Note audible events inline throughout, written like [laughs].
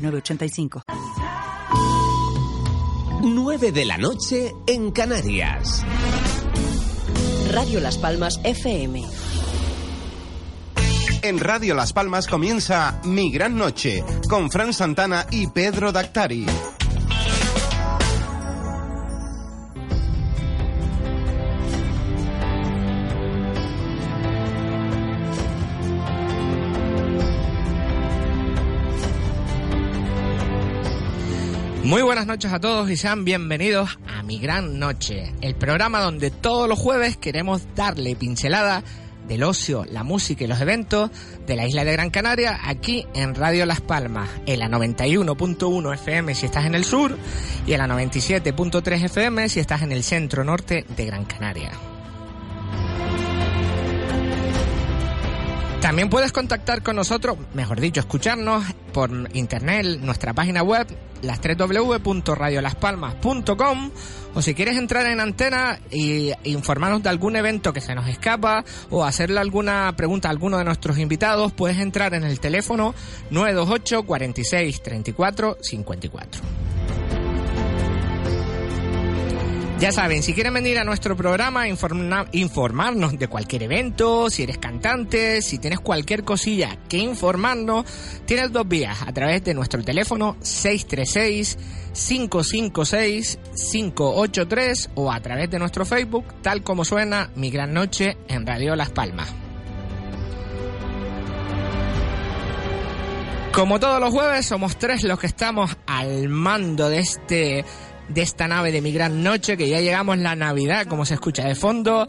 906985. 9 de la noche en Canarias. Radio Las Palmas FM. En Radio Las Palmas comienza Mi Gran Noche con Fran Santana y Pedro Dactari. Muy buenas noches a todos y sean bienvenidos a Mi Gran Noche, el programa donde todos los jueves queremos darle pincelada del ocio, la música y los eventos de la isla de Gran Canaria aquí en Radio Las Palmas, en la 91.1 FM si estás en el sur y en la 97.3 FM si estás en el centro norte de Gran Canaria. También puedes contactar con nosotros, mejor dicho, escucharnos por internet, nuestra página web, las www.radiolaspalmas.com o si quieres entrar en antena e informarnos de algún evento que se nos escapa o hacerle alguna pregunta a alguno de nuestros invitados, puedes entrar en el teléfono 928 46 34 54. Ya saben, si quieren venir a nuestro programa, informa, informarnos de cualquier evento, si eres cantante, si tienes cualquier cosilla que informarnos, tienes dos vías, a través de nuestro teléfono 636-556-583 o a través de nuestro Facebook, tal como suena Mi Gran Noche en Radio Las Palmas. Como todos los jueves, somos tres los que estamos al mando de este de esta nave de mi gran noche, que ya llegamos la Navidad, como se escucha de fondo.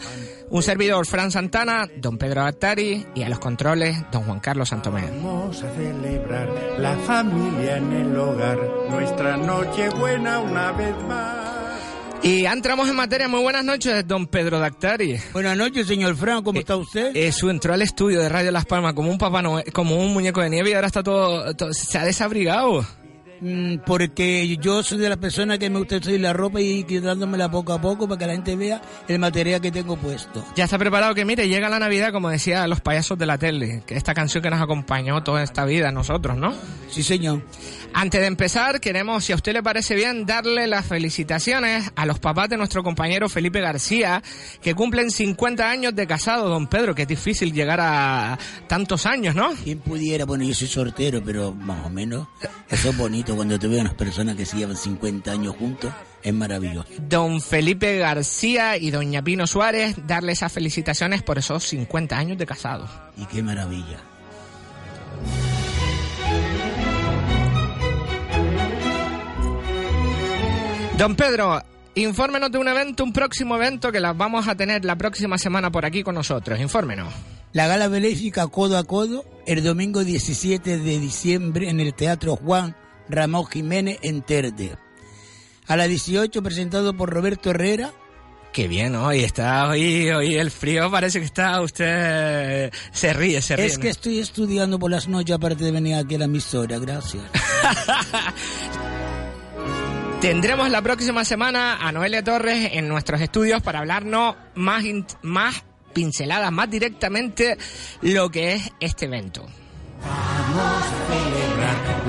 Un servidor, Fran Santana, don Pedro Attari y a los controles, don Juan Carlos Santomé. Vamos a celebrar la familia en el hogar, nuestra noche buena una vez más. Y entramos en materia. Muy buenas noches, don Pedro Dactari. Buenas noches, señor Fran. ¿Cómo Eh, está usted? Eso entró al estudio de Radio Las Palmas como un papá Noel- como un muñeco de nieve y ahora está todo, todo- se ha desabrigado. Mm, Porque yo soy de las personas que me gusta subir la ropa y quitándomela poco a poco para que la gente vea el material que tengo puesto. Ya está preparado que mire, llega la Navidad, como decía los payasos de la tele, que esta canción que nos acompañó toda esta vida a nosotros, ¿no? Sí, señor. Antes de empezar, queremos, si a usted le parece bien, darle las felicitaciones a los papás de nuestro compañero Felipe García, que cumplen 50 años de casado, don Pedro, que es difícil llegar a tantos años, ¿no? ¿Quién pudiera? Bueno, yo soy sortero, pero más o menos eso es bonito cuando te veo unas personas que se llevan 50 años juntos. Es maravilloso. Don Felipe García y doña Pino Suárez, darle esas felicitaciones por esos 50 años de casado. Y qué maravilla. Don Pedro, infórmenos de un evento, un próximo evento que las vamos a tener la próxima semana por aquí con nosotros. Infórmenos. La gala benéfica Codo a Codo el domingo 17 de diciembre en el Teatro Juan Ramón Jiménez en Terde. A las 18 presentado por Roberto Herrera. Qué bien, hoy está, hoy, hoy el frío parece que está, usted se ríe, se ríe. Es que estoy estudiando por las noches aparte de venir aquí a la emisora, gracias. [laughs] Tendremos la próxima semana a Noelia Torres en nuestros estudios para hablarnos más, más pinceladas, más directamente lo que es este evento.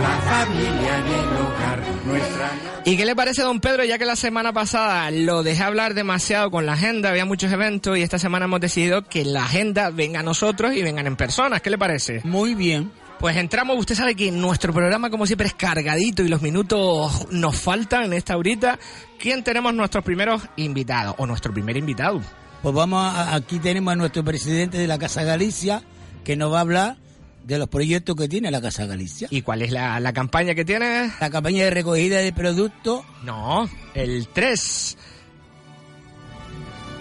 La familia en el hogar, nuestra ¿Y qué le parece, don Pedro? Ya que la semana pasada lo dejé hablar demasiado con la agenda, había muchos eventos y esta semana hemos decidido que la agenda venga a nosotros y vengan en personas. ¿Qué le parece? Muy bien. Pues entramos, usted sabe que nuestro programa como siempre es cargadito y los minutos nos faltan en esta horita. ¿Quién tenemos nuestros primeros invitados o nuestro primer invitado? Pues vamos, a- aquí tenemos a nuestro presidente de la Casa Galicia que nos va a hablar de los proyectos que tiene la Casa Galicia. ¿Y cuál es la, la campaña que tiene? La campaña de recogida de productos, No, el 3.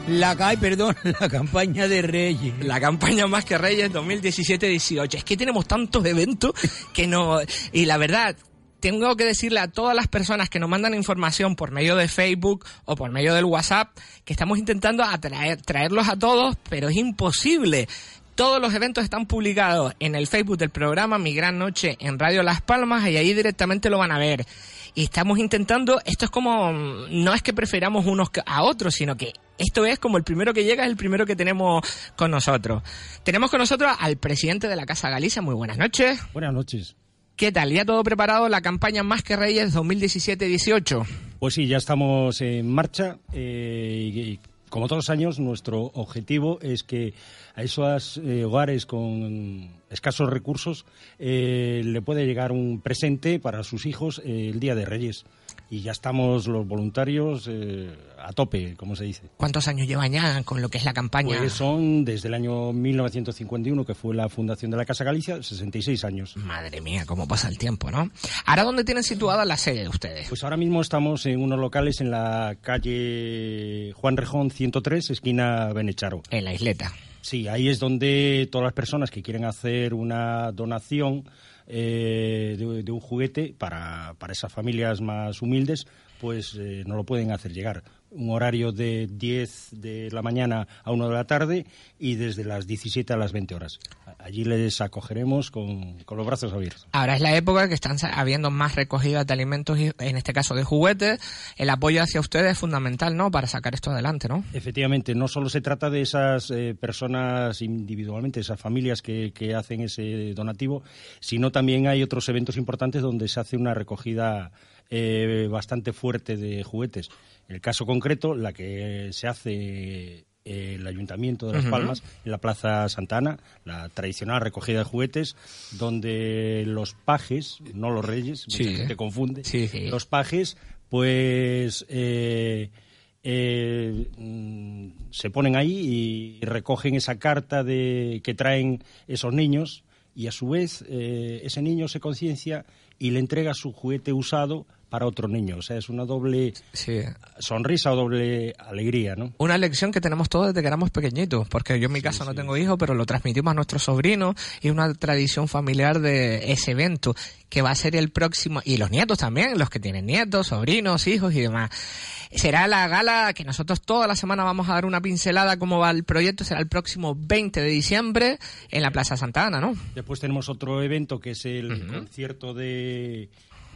la CAI, perdón, [laughs] la campaña de Reyes. La campaña Más que Reyes 2017-18. Es que tenemos tantos eventos que no... Y la verdad, tengo que decirle a todas las personas que nos mandan información por medio de Facebook o por medio del WhatsApp que estamos intentando atraer, traerlos a todos, pero es imposible. Todos los eventos están publicados en el Facebook del programa Mi Gran Noche en Radio Las Palmas y ahí directamente lo van a ver. Y estamos intentando, esto es como, no es que prefiramos unos a otros, sino que esto es como el primero que llega es el primero que tenemos con nosotros. Tenemos con nosotros al presidente de la Casa Galicia. Muy buenas noches. Buenas noches. ¿Qué tal? ¿Ya todo preparado la campaña Más que Reyes 2017-18? Pues sí, ya estamos en marcha eh, y, como todos los años nuestro objetivo es que a esos eh, hogares con escasos recursos eh, le puede llegar un presente para sus hijos eh, el Día de Reyes. Y ya estamos los voluntarios a tope, como se dice. ¿Cuántos años llevan ya con lo que es la campaña? Pues son desde el año 1951, que fue la fundación de la Casa Galicia, 66 años. Madre mía, cómo pasa el tiempo, ¿no? ¿Ahora dónde tienen situada la sede de ustedes? Pues ahora mismo estamos en unos locales en la calle Juan Rejón 103, esquina Benecharo. En la isleta. Sí, ahí es donde todas las personas que quieren hacer una donación eh, de, un juguete para, para esas familias más humildes, pues eh, no lo pueden hacer llegar. Un horario de 10 de la mañana a 1 de la tarde y desde las 17 a las 20 horas. Allí les acogeremos con, con los brazos abiertos. Ahora es la época que están habiendo más recogidas de alimentos, y, en este caso de juguetes. El apoyo hacia ustedes es fundamental, ¿no? Para sacar esto adelante, ¿no? Efectivamente, no solo se trata de esas eh, personas individualmente, esas familias que, que hacen ese donativo, sino también hay otros eventos importantes donde se hace una recogida eh, bastante fuerte de juguetes. En el caso concreto, la que se hace eh, el Ayuntamiento de Las. Palmas, en la Plaza Santana, la tradicional recogida de juguetes, donde los pajes, no los reyes, Sí. mucha gente confunde, Sí, sí. los pajes, pues eh, eh, mm, se ponen ahí y recogen esa carta de que traen esos niños y a su vez ese niño se conciencia y le entrega su juguete usado para otro niño. O sea, es una doble Sí. sonrisa o doble alegría, ¿no? Una lección que tenemos todos desde que éramos pequeñitos, porque yo en mi caso no tengo hijos, pero lo transmitimos a nuestros sobrinos y una tradición familiar de ese evento que va a ser el próximo, y los nietos también, los que tienen nietos, sobrinos, hijos y demás. Será la gala que nosotros toda la semana vamos a dar una pincelada cómo va el proyecto, será el próximo 20 de diciembre en la Plaza Santa Ana, ¿no? Después tenemos otro evento que es el concierto de,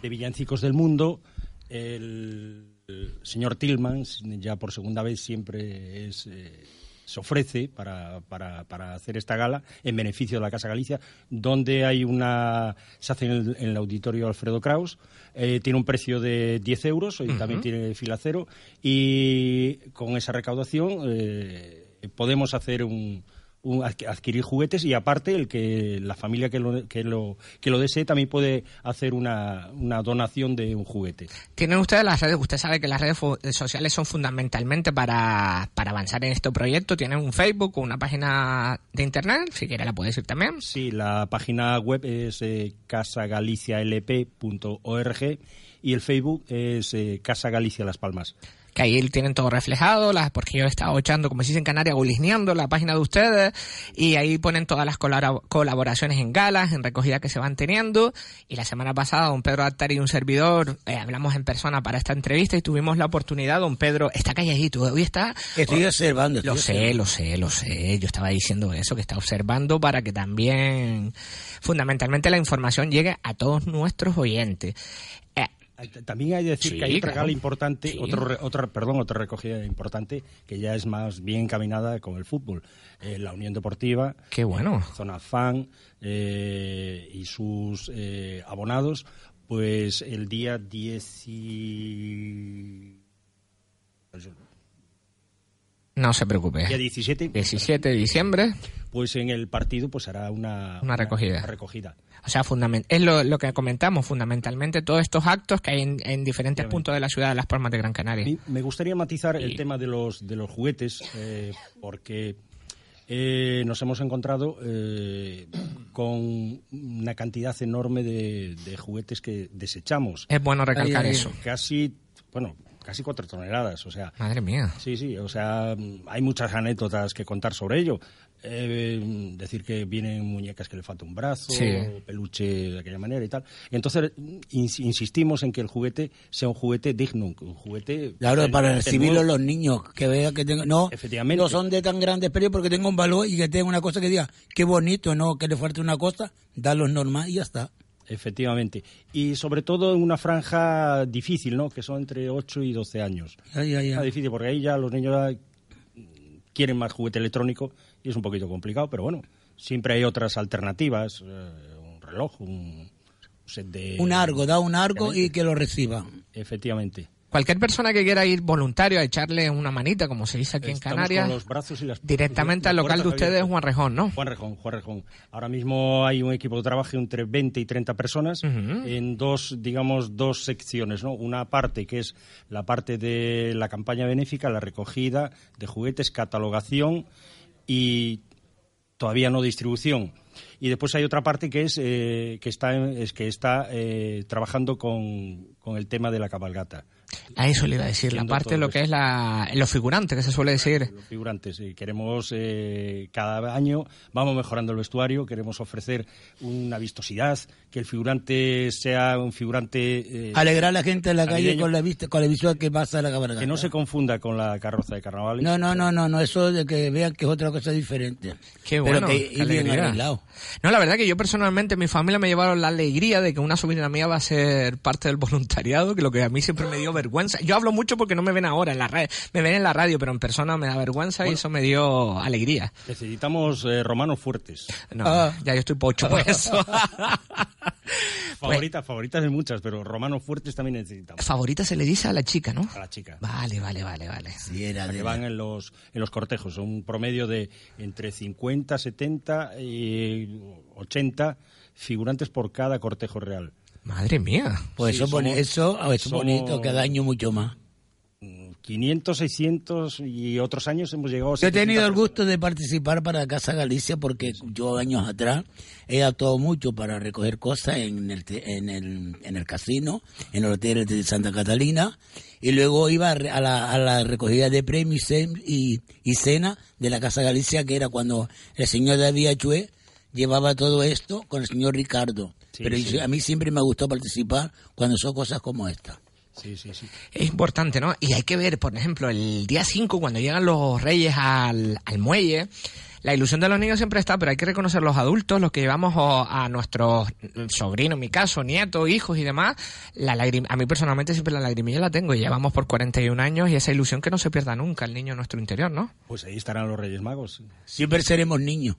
de Villancicos del Mundo. El, el señor Tillman, ya por segunda vez, siempre es, eh, se ofrece para, para, para hacer esta gala en beneficio de la Casa Galicia, donde hay una. se hace en el, en el auditorio Alfredo Kraus. eh, tiene un precio de 10 euros, y también tiene fila cero, y con esa recaudación eh, podemos hacer un un- adqu- adquirir juguetes y aparte el que la familia que lo, que lo, que lo desee también puede hacer una, una donación de un juguete. Tienen ustedes las redes, usted sabe que las redes sociales son fundamentalmente para, para avanzar en este proyecto. Tienen un Facebook o una página de internet, si quiere la puede decir también. Sí, la página web es eh, casagalicialp.org y el Facebook es eh, Casa Galicia Las Palmas. Que ahí tienen todo reflejado, las, porque yo he estado echando, como se dice en Canarias, gulisneando la página de ustedes, y ahí ponen todas las colabora- colaboraciones en galas, en recogida que se van teniendo, y la semana pasada don Pedro Altar y un servidor eh, hablamos en persona para esta entrevista y tuvimos la oportunidad, don Pedro, está calladito, hoy está... Estoy observando. Lo estoy sé, lo sé, lo sé. Yo estaba diciendo eso, que está observando para que también, fundamentalmente, la información llegue a todos nuestros oyentes. También hay que decir Sí, que hay otra claro. gala importante, Sí. otro, otra, perdón, otra recogida importante que ya es más bien encaminada con el fútbol. Eh, la Unión Deportiva, Qué bueno. eh, Zona Fan eh, y sus eh, abonados, pues el día 10 y... No se preocupe. día 17, 17 de diciembre. Pues en el partido pues hará una, Una recogida. una recogida. O sea, es lo, lo que comentamos, fundamentalmente todos estos actos que hay en, en diferentes puntos de la ciudad de Las Palmas de Gran Canaria. Me gustaría matizar el tema de los, de los juguetes, eh, porque eh, nos hemos encontrado eh, con una cantidad enorme de, de juguetes que desechamos. Es bueno recalcar ay, eso. Casi, bueno, casi cuatro toneladas, o sea... Madre mía. Sí, sí, o sea, hay muchas anécdotas que contar sobre ello. Eh, decir que vienen muñecas que le falta un brazo, Sí. peluche de aquella manera y tal. Entonces ins- insistimos en que el juguete sea un juguete digno, un juguete... Claro, para relativamente recibirlo los niños, que vean que tengo, no, Efectivamente. no son de tan grandes precios porque tengo un valor y que tenga una cosa que diga, qué bonito, no, que le falte una cosa, darlos normal y ya está. Efectivamente. Y sobre todo en una franja difícil, ¿no? Que son entre 8 y 12 años. Ya, ya, ya. Difícil porque ahí ya los niños quieren más juguete electrónico y es un poquito complicado, pero bueno, siempre hay otras alternativas, eh, un reloj, un set de... Un argo, da un argo y que lo reciba. Efectivamente. Cualquier persona que quiera ir voluntario a echarle una manita, como se dice aquí en Canarias, con los brazos y las directamente al las local de ustedes. Juan Rejón, ¿no? Juan Rejón, Juan Rejón. Ahora mismo hay un equipo de trabajo entre 20 y 30 personas en dos, digamos, dos secciones, ¿no? Una parte que es la parte de la campaña benéfica, la recogida de juguetes, catalogación y todavía no distribución. Y después hay otra parte que es eh, que está es que está eh, trabajando con, con el tema de la cabalgata. A eso le iba a decir, la parte de lo que es la, los figurantes, que se suele decir. Los figurantes. eh, queremos eh, cada año, vamos mejorando el vestuario, queremos ofrecer una vistosidad, que el figurante sea un figurante... eh, Alegrar a la gente en la calle con la vista, con la visual que pasa a la cabalgata. Que no se confunda con la carroza de carnavales. No, no, no, no, no, eso de que vean que es otra cosa diferente. Qué Pero bueno, que qué bien alegría. arreglado. No, la verdad que yo personalmente, mi familia me llevaron la alegría de que una sobrina mía va a ser parte del voluntariado, que lo que a mí siempre me dio vergüenza. Yo hablo mucho porque no me ven ahora en la radio, me ven en la radio, pero en persona me da vergüenza y eso me dio alegría. Necesitamos eh, romanos fuertes. No, Ah. ya yo estoy pocho por eso. [laughs] Favoritas, favoritas hay muchas, pero romanos fuertes también necesitamos. Favorita se le dice a la chica, ¿no? A la chica. Vale, vale, vale, vale. Sí, era La que van en los, en los cortejos. Son un promedio de entre 50, 70 y 80 figurantes por cada cortejo real. Madre mía. Pues Sí, eso, somos- eso, ah, es somos- bonito, cada año mucho más. 500, 600 y otros años hemos llegado a Yo he 700 tenido el gusto de participar para Casa Galicia porque yo años atrás he actuado mucho para recoger cosas en el, te- en el, en el casino, en el hotel de Santa Catalina y luego iba a, re- a la, a la recogida de premios y, y cena de la Casa Galicia que era cuando el señor David Achue llevaba todo esto con el señor Ricardo. Sí, Pero sí. a mí siempre me gustó participar cuando son cosas como esta. Sí, sí, sí. Es importante, ¿no? Y hay que ver, por ejemplo, el día 5, cuando llegan los reyes al, al muelle, la ilusión de los niños siempre está, pero hay que reconocer los adultos, los que llevamos a nuestros sobrinos, en mi caso, nietos, hijos y demás, la lagrim- a mí personalmente siempre la lagrimilla la tengo y llevamos por 41 años y esa ilusión que no se pierda nunca el niño en nuestro interior, ¿no? Pues ahí estarán los Reyes Magos. Siempre seremos niños.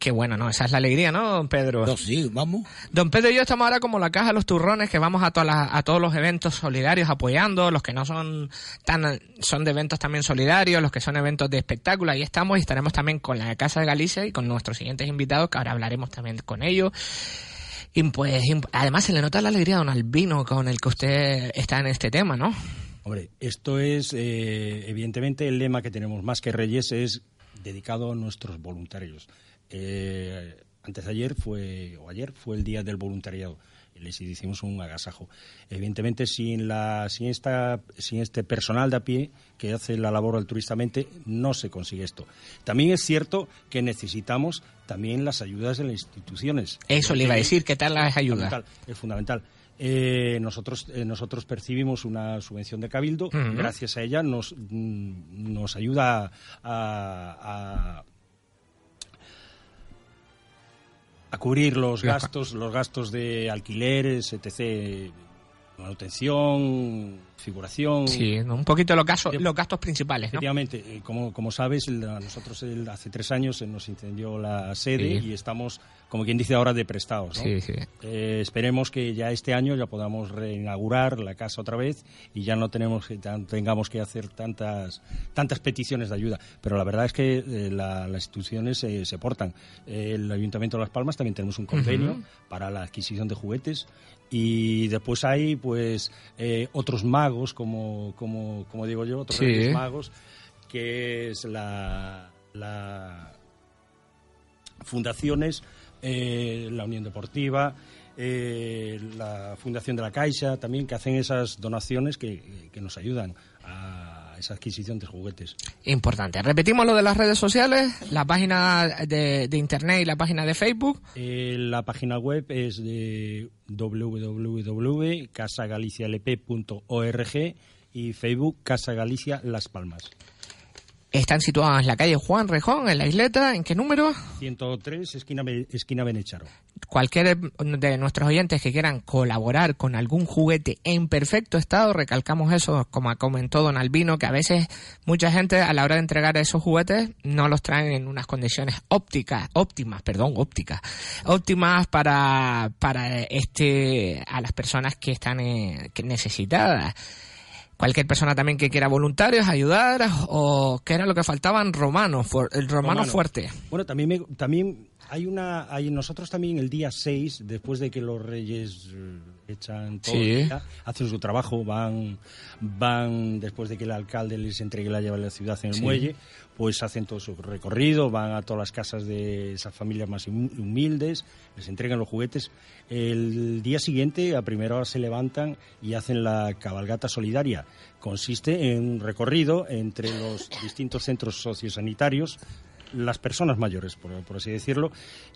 Qué bueno, ¿no? Esa es la alegría, ¿no, don Pedro? No, sí, vamos. Don Pedro y yo estamos ahora como la caja de los turrones que vamos a, todas las- a todos los eventos solidarios apoyando, los que no son tan son de eventos también solidarios, los que son eventos de espectáculo, ahí estamos y estaremos también con la Casa de Galicia y con nuestros siguientes invitados que ahora hablaremos también con ellos. Y pues además se le nota la alegría a don Albino con el que usted está en este tema, ¿no? Hombre, esto es, eh, evidentemente, el lema que tenemos más que Reyes es dedicado a nuestros voluntarios. Eh, antes de ayer fue, o ayer fue el día del voluntariado. Les hicimos un agasajo. Evidentemente, sin, la, sin, esta, sin este personal de a pie que hace la labor altruistamente, no se consigue esto. También es cierto que necesitamos también las ayudas de las instituciones. Eso le iba a decir, ¿qué tal las ayudas? Fundamental, es fundamental. Eh, nosotros, eh, nosotros percibimos una subvención de Cabildo, gracias a ella nos, mm, nos ayuda a, a, a cubrir los gastos, los gastos de alquileres, etc., manutención, figuración. Sí, un poquito los gastos, los gastos principales. Efectivamente, como, como sabes, nosotros el- hace tres años se nos incendió la sede Sí. y estamos, como quien dice ahora, de prestados. ¿no? Sí, sí. Eh, esperemos que ya este año ya podamos reinaugurar la casa otra vez y ya no tenemos que, tan- tengamos que hacer tantas tantas peticiones de ayuda. Pero la verdad es que eh, la- las instituciones eh, se portan. El Ayuntamiento de Las Palmas también tenemos un convenio para la adquisición de juguetes y después hay pues eh, otros magos como, como, como digo yo otros Sí. Magos que es la, la fundaciones eh, la Unión Deportiva eh, la Fundación de la Caixa también, que hacen esas donaciones que, que nos ayudan a esa adquisición de juguetes. Importante. Repetimos lo de las redes sociales, la página de, de internet y la página de Facebook. Eh, la página web es de www.casagalicialp.org y Facebook Casa Galicia Las Palmas. Están situadas en la calle Juan Rejón, en la isleta. ¿En qué número? 103, esquina, esquina Benecharo. Cualquier de nuestros oyentes que quieran colaborar con algún juguete en perfecto estado, recalcamos eso, como comentó Don Albino, que a veces mucha gente a la hora de entregar esos juguetes no los traen en unas condiciones ópticas, óptimas, perdón, ópticas, óptimas para, para este, a las personas que están eh, que necesitadas. Cualquier persona también que quiera voluntarios, ayudar, o que era lo que faltaban, romanos, el romano, Romano. fuerte. Bueno, también, me- también hay una. Hay, nosotros también el día 6, después de que los reyes eh, echan todo Sí. el día, hacen su trabajo, van, van después de que el alcalde les entregue la llave de la ciudad en el Sí. muelle, pues hacen todo su recorrido, van a todas las casas de esas familias más hum- humildes, les entregan los juguetes. El día siguiente, a primera hora, se levantan y hacen la cabalgata solidaria. Consiste en un recorrido entre los distintos centros sociosanitarios las personas mayores, por, por así decirlo,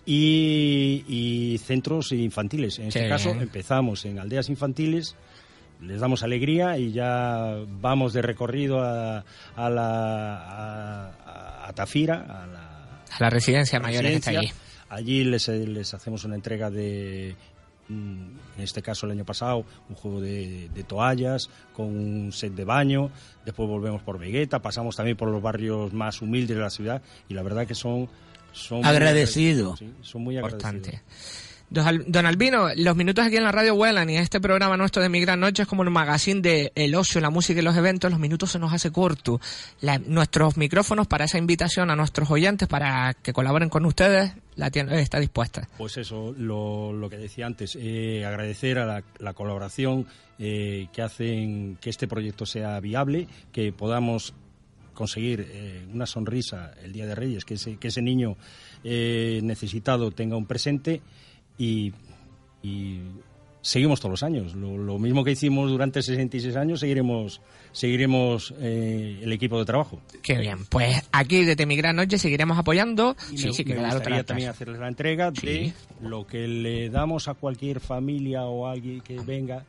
y, y centros infantiles. En este caso, empezamos en aldeas infantiles, les damos alegría y ya vamos de recorrido a, a la a, a Tafira, a la A la residencia mayores que está allí. Allí les, les hacemos una entrega de, en este caso el año pasado, un juego de, de toallas con un set de baño. Después volvemos por Vegueta, pasamos también por los barrios más humildes de la ciudad y la verdad que son... son muy Agradecido. agradecidos, sí, son muy agradecidos. Don Albino, los minutos aquí en la radio vuelan y este programa nuestro de Mi Gran Noche es como el magazine de el ocio, la música y los eventos, los minutos se nos hace corto. Nuestros micrófonos para esa invitación a nuestros oyentes para que colaboren con ustedes, la tienda está dispuesta. Pues eso, lo, que decía antes, eh, agradecer a la, la colaboración eh, que hacen que este proyecto sea viable, que podamos conseguir eh, una sonrisa el Día de Reyes, que ese, niño necesitado tenga un presente y, y seguimos todos los años. Lo, lo mismo que hicimos durante 66 años, seguiremos, seguiremos eh, el equipo de trabajo. Qué bien, pues aquí desde Mi Gran Noche seguiremos apoyando. Y sí, me, sí, que me queda gustaría también hacerles la entrega Sí. de lo que le damos a cualquier familia o alguien que venga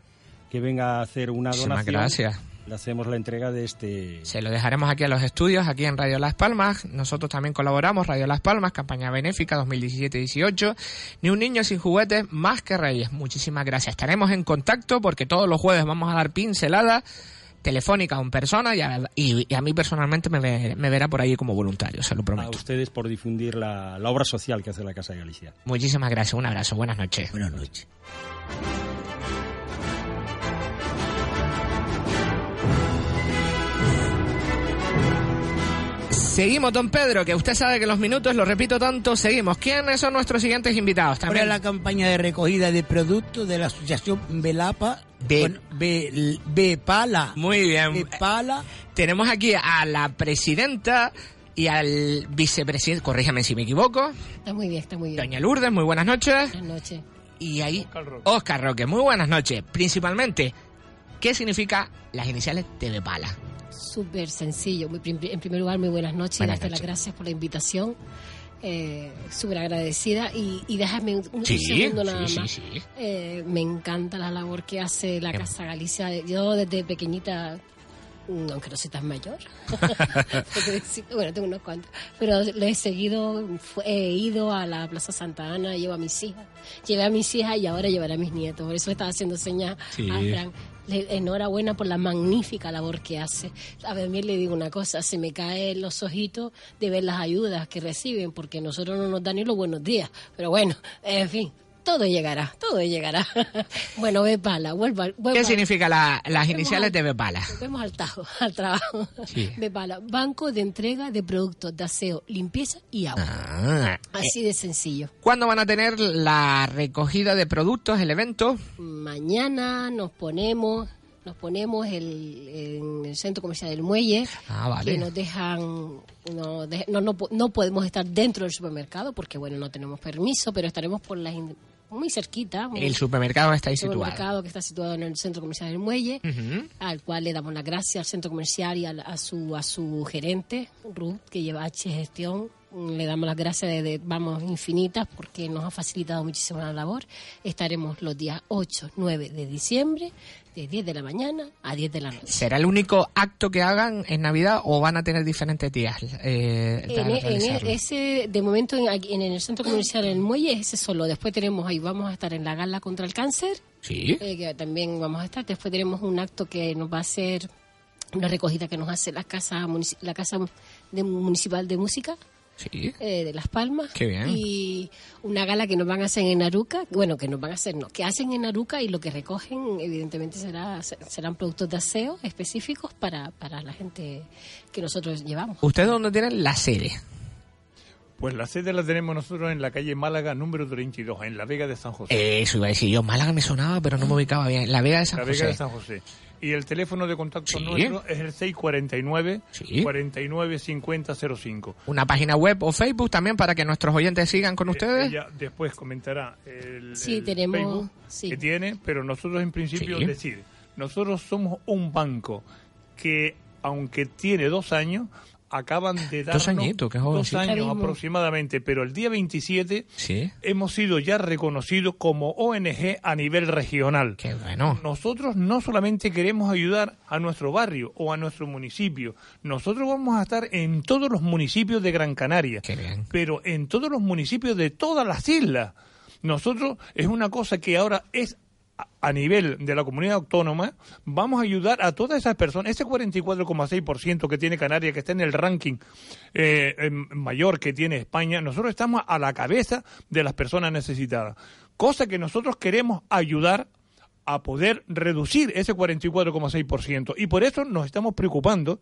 que venga a hacer una Muchísimas donación. gracias. Le hacemos la entrega de este. Se lo dejaremos aquí a los estudios, aquí en Radio Las Palmas. Nosotros también colaboramos, Radio Las Palmas, campaña benéfica 2017-18. Ni un niño sin juguetes, más que reyes. Muchísimas gracias. Estaremos en contacto porque todos los jueves vamos a dar pinceladas telefónica o en persona y a, y- y a mí personalmente me, ve- me verá por ahí como voluntario, se lo A prometo. ustedes por difundir la, la obra social que hace la Casa de Galicia. Muchísimas gracias, un abrazo, buenas noches. Buenas noches. Seguimos, don Pedro, que usted sabe que los minutos, lo repito tanto, seguimos. ¿Quiénes son nuestros siguientes invitados? Ahora También la campaña de recogida de productos de la asociación Belapa. Be- Be- Bepala. Muy bien. Bepala. Tenemos aquí a la presidenta y al vicepresidente, corríjame si me equivoco, Está muy bien, está muy bien. doña Lourdes, muy buenas noches. Buenas noches. Y ahí, Oscar Roque, muy buenas noches. Principalmente, ¿qué significa las iniciales de Bepala? Súper sencillo. Muy en primer lugar, muy buenas noches. Buenas Darte las gracias por la invitación. Eh, Súper agradecida. Y, y déjame un, Sí, segundo nada sí, más. sí. Eh, me encanta la labor que hace la Qué- Casa Galicia. Yo desde pequeñita, mm, aunque no soy tan mayor, [laughs] bueno, tengo unos cuantos, pero le he seguido, he ido a la Plaza Santa Ana, llevo a mis hijas, llevé a mis hijas y ahora llevaré a mis nietos. Por eso estaba haciendo señas Sí. a Fran. Le- enhorabuena por la magnífica labor que hace. A mí le digo una cosa, se me caen los ojitos de ver las ayudas que reciben, porque nosotros no nos dan ni los buenos días. Pero bueno, en fin, todo llegará, todo llegará. [laughs] bueno, ve pala, vuelva. ¿Qué significa la- las iniciales de Bepala? Volvemos al tajo, [laughs] al trabajo. Sí. Bepala, Banco de Entrega de Productos de Aseo, Limpieza y Agua. Ah, Así de sencillo. ¿Cuándo van a tener la recogida de productos, el evento? Mañana nos ponemos, nos ponemos el, en el centro comercial del Muelle, Ah, vale. que nos dejan, no, no, no, no podemos estar dentro del supermercado porque bueno no tenemos permiso, pero estaremos por las muy cerquita. muy- El supermercado está ahí el situado. supermercado que está situado en el centro comercial del Muelle, al cual le damos las gracias al centro comercial y al- a, su a su gerente, Ruth, que lleva H Gestión. Le damos las gracias de, de- vamos infinitas porque nos ha facilitado muchísimo la labor. Estaremos los días 8, 9 de diciembre, de 10 de la mañana a 10 de la noche. ¿Será el único acto que hagan en Navidad o van a tener diferentes días? eh, En, e- en e- ese, de momento, en, en el centro comercial El Muelle, es ese solo. Después tenemos ahí, vamos a estar en la gala contra el cáncer, Sí. eh, que también vamos a estar. Después tenemos un acto que nos va a hacer una recogida que nos hace la casa la casa de- municipal de música Sí. eh, de Las Palmas Qué bien. y una gala que nos van a hacer en Aruca bueno que nos van a hacer no que hacen en Aruca y lo que recogen evidentemente será serán productos de aseo específicos para, para la gente que nosotros llevamos ¿Ustedes dónde tienen la sede? Pues la sede la tenemos nosotros en la calle Málaga número 32, en la Vega de San José. Eso iba a decir yo. Málaga me sonaba, pero no me ubicaba bien. La Vega de San la José. Vega de San José. Y el teléfono de contacto Sí. nuestro es el 649 Sí. 49 5005. Una página web o Facebook también para que nuestros oyentes sigan con ustedes. Ella después comentará el, Sí, el tenemos- Facebook sí. que tiene, pero nosotros en principio Sí. decir, nosotros somos un banco que aunque tiene dos años, acaban de dar Dos añitos, qué dos años aproximadamente, pero el día 27 Sí. hemos sido ya reconocidos como ONG a nivel regional. Qué bueno. Nosotros no solamente queremos ayudar a nuestro barrio o a nuestro municipio, nosotros vamos a estar en todos los municipios de Gran Canaria, Qué bien. pero en todos los municipios de todas las islas. Nosotros es una cosa que ahora es a- nivel de la comunidad autónoma, vamos a ayudar a todas esas personas, ese 44,6% que tiene Canarias, que está en el ranking eh, mayor que tiene España, nosotros estamos a la cabeza de las personas necesitadas. Cosa que nosotros queremos ayudar a poder reducir ese 44,6%. Y por eso nos estamos preocupando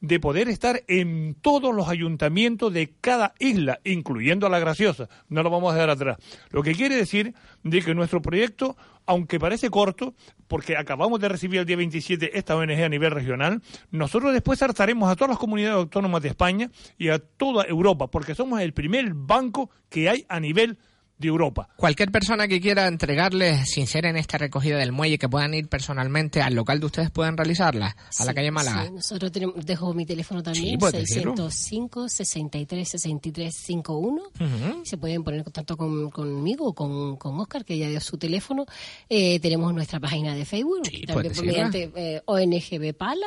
de poder estar en todos los ayuntamientos de cada isla, incluyendo a La Graciosa. No lo vamos a dejar atrás. Lo que quiere decir de que nuestro proyecto, aunque parece corto, porque acabamos de recibir el día 27 esta ONG a nivel regional, nosotros después saltaremos a todas las comunidades autónomas de España y a toda Europa, porque somos el primer banco que hay a nivel de Europa. Cualquier persona que quiera entregarles, sin ser en esta recogida del muelle, que puedan ir personalmente al local de ustedes, pueden realizarla, a la Sí, calle Málaga. sí, nosotros tenemos, dejo mi teléfono también, Sí, puedes decirlo. 605 63 63 51. Ujú. Se pueden poner en contacto con, conmigo o con, con Oscar, que ya dio su teléfono. Eh, tenemos nuestra página de Facebook, Sí, también puedes por mediante eh, ONGB Pala.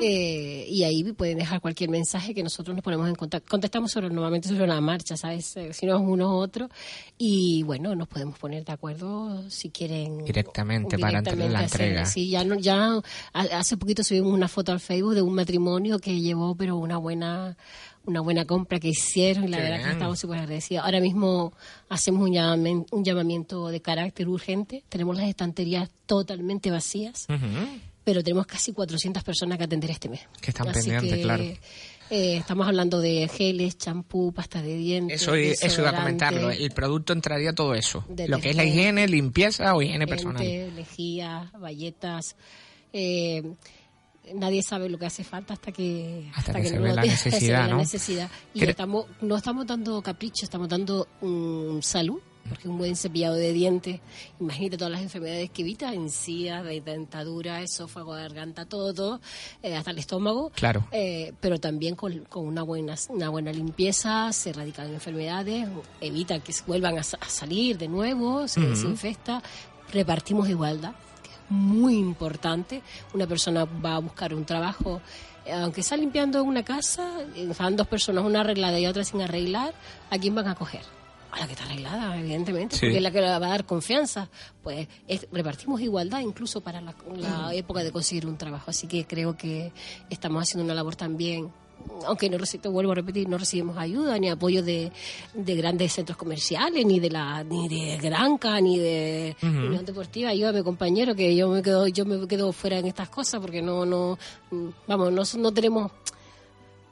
Eh, y ahí pueden dejar cualquier mensaje que nosotros nos ponemos en contacto. Contestamos sobre, normalmente sobre la marcha, ¿sabes? Eh, si no es uno u otro. Y bueno, nos podemos poner de acuerdo si quieren. Directamente para entre- la hacer- entrega. Sí, ya, no, ya ha- hace poquito subimos una foto al Facebook de un matrimonio que llevó, pero una buena una buena compra que hicieron y la Qué verdad bien. que estamos súper agradecidos. Ahora mismo hacemos un llamamiento, un llamamiento de carácter urgente. Tenemos las estanterías totalmente vacías pero tenemos casi 400 personas que atender este mes. Que están Así pendientes, que, claro. Eh, estamos hablando de geles, champú, pasta de dientes. Eso, eso iba a comentarlo. El producto entraría todo eso. Lo que es la higiene, limpieza o higiene personal. lejía, bayetas. eh, nadie sabe lo que hace falta hasta que Hasta que se no ve la tenga, [laughs] se ve necesidad, la ¿no? necesidad. Y estamos, no estamos dando capricho, estamos dando mm, salud. Porque un buen cepillado de dientes, imagínate todas las enfermedades que evita, encías, de dentadura, esófago, garganta, todo, todo, eh, hasta el estómago. Claro. Eh, pero también con, con una buena una buena limpieza se erradican enfermedades, evita que se vuelvan a, sa- a salir de nuevo, se Ujú. desinfecta, repartimos igualdad, que es muy importante. Una persona va a buscar un trabajo, eh, aunque está limpiando una casa, eh, van dos personas, una arreglada y otra sin arreglar, ¿a quién van a coger? A la que está arreglada, evidentemente, Sí. porque es la que le va a dar confianza. Pues es- repartimos igualdad incluso para la, la época de conseguir un trabajo. Así que creo que estamos haciendo una labor también aunque no te vuelvo a repetir, no recibimos ayuda ni apoyo de, de grandes centros comerciales, ni de la ni de Granca, ni de Ujú. Unión Deportiva. Ayúdame, compañero, que yo me quedo yo me quedo fuera en estas cosas porque no no mm, vamos, no, no tenemos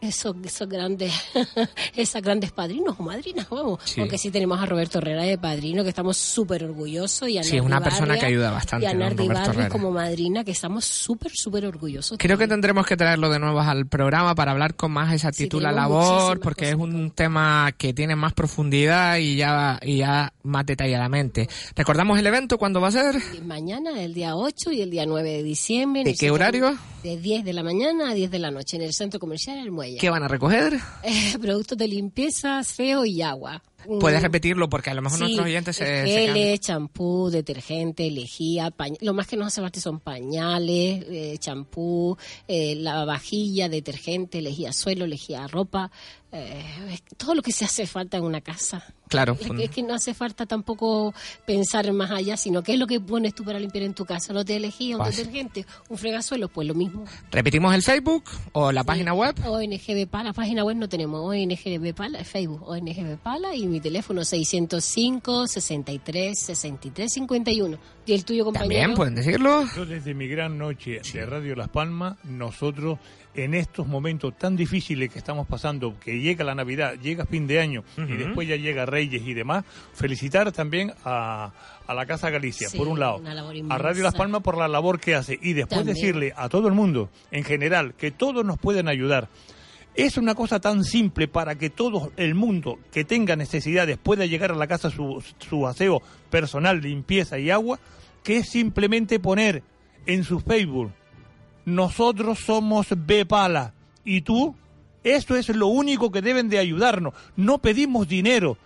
esos, esos grandes [laughs] esas grandes padrinos o madrinas, vamos. Sí. Aunque sí tenemos a Roberto Herrera de padrino, que estamos súper orgullosos. Y a Sí, es una persona que ayuda bastante, Y a Nardi Barrios Herrera. como madrina, que estamos súper, súper orgullosos. Creo que tendremos que traerlo de nuevo al programa para hablar con más esa Sí, tenemos labor, porque es un tema que tiene más profundidad y ya, y ya más detalladamente. Recordamos el evento, ¿cuándo va a ser? Mañana, el día 8 y el día 9 de diciembre. ¿De qué horario? De 10 de la mañana a 10 de la noche en el centro comercial El Muelle. ¿Qué van a recoger? Eh, productos de limpieza, aseo y agua. Puedes repetirlo porque a lo mejor Sí, nuestros oyentes se, geles, champú, detergente, lejía, pañ- lo más que nos hace falta son pañales, eh, champú, eh, lavavajilla, detergente, lejía suelo, lejía ropa, eh, todo lo que se hace falta en una casa. Claro. Es que, es que no hace falta tampoco pensar más allá, sino qué es lo que pones tú para limpiar en tu casa. No te lejía, un detergente, un fregasuelo, pues lo mismo. Repetimos el Facebook o la página web. ONG Pala, página web no tenemos, ONG Pala, Facebook, ONG Pala y mi teléfono 605 63 63 51. ¿Y el tuyo, compañero? También pueden decirlo. Yo desde mi gran noche de Radio Las Palmas, nosotros en estos momentos tan difíciles que estamos pasando, que llega la Navidad, llega fin de año y después ya llega Reyes y demás, felicitar también a, a la Casa Galicia, Sí, por un lado, a. Radio Las Palmas por la labor que hace y después También. decirle a todo el mundo, en general, que todos nos pueden ayudar. Es una cosa tan simple para que todo el mundo que tenga necesidades pueda llegar a la casa su, su aseo personal, limpieza y agua, que es simplemente poner en su Facebook, nosotros somos Bepala. Y tú, eso es lo único que deben de ayudarnos. No pedimos dinero,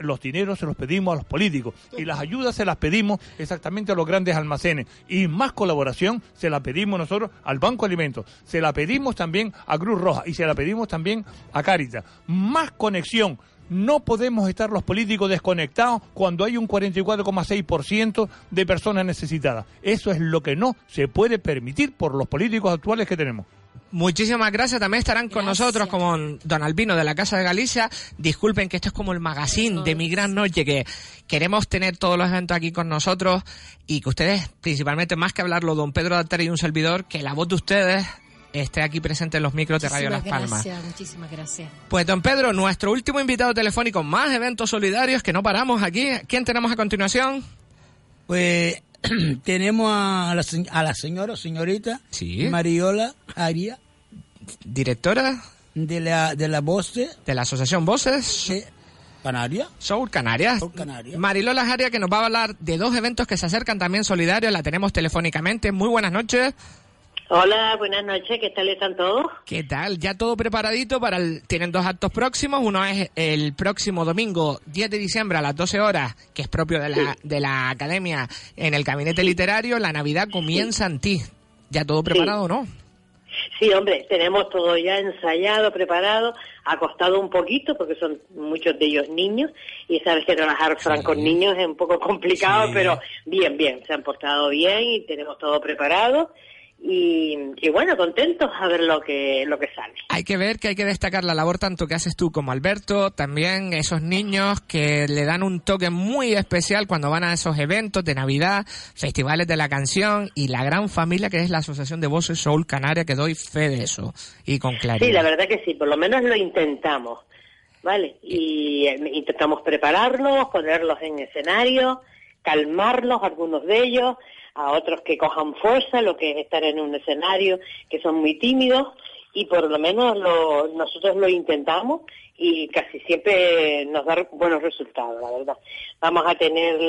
los dineros se los pedimos a los políticos. Y las ayudas se las pedimos exactamente a los grandes almacenes. Y más colaboración se la pedimos nosotros al Banco Alimentos, se la pedimos también a Cruz Roja. Y se la pedimos también a Caritas. Más conexión. No podemos estar los políticos desconectados cuando hay un 44,6% de personas necesitadas. Eso es lo que no se puede permitir por los políticos actuales que tenemos. Muchísimas gracias. También estarán con nosotros como Don Albino de la Casa de Galicia. Disculpen que esto es como el magazine de mi gran noche, que queremos tener todos los eventos aquí con nosotros y que ustedes, principalmente más que hablarlo, don Pedro Daltari y un servidor, que la voz de ustedes esté aquí presente en los micros de Radio Las Palmas. gracias, muchísimas gracias. Pues don Pedro, nuestro último invitado telefónico, más eventos solidarios que no paramos aquí. ¿Quién tenemos a continuación? Pues [clears throat] tenemos a la, a la señora, señorita Sí. Mariola Aria, Directora de la, de la Voce de la Asociación Voces de Canaria. Soul Canarias. Soul Canarias. Marilola Jaria que nos va a hablar de dos eventos que se acercan también solidarios. La tenemos telefónicamente. Muy buenas noches. Hola, buenas noches, ¿qué tal están todos? ¿Qué tal? Ya todo preparadito para el... Tienen dos actos próximos. Uno es el próximo domingo 10 de diciembre a las 12 horas, que es propio de la, de la academia en el gabinete literario. La Navidad comienza en ti. ¿Ya todo preparado, no? Sí, hombre, tenemos todo ya ensayado, preparado, acostado un poquito, porque son muchos de ellos niños, y sabes que trabajar Fran con niños es un poco complicado, Sí. pero bien, bien, se han portado bien y tenemos todo preparado, y, y bueno, contentos a ver lo que, lo que sale. Hay que ver que hay que destacar la labor tanto que haces tú como Alberto, también esos niños que le dan un toque muy especial cuando van a esos eventos de Navidad, festivales de la canción y la gran familia que es la Asociación de Voces Soul Canaria, que doy fe de eso y con claridad. Sí, la verdad que sí, por lo menos lo intentamos, ¿vale? Y eh, intentamos prepararlos, ponerlos en escenario, calmarlos, algunos de ellos, a otros que cojan fuerza, lo que es estar en un escenario, que son muy tímidos, y por lo menos nosotros lo intentamos y casi siempre nos da buenos resultados, la verdad. Vamos a tener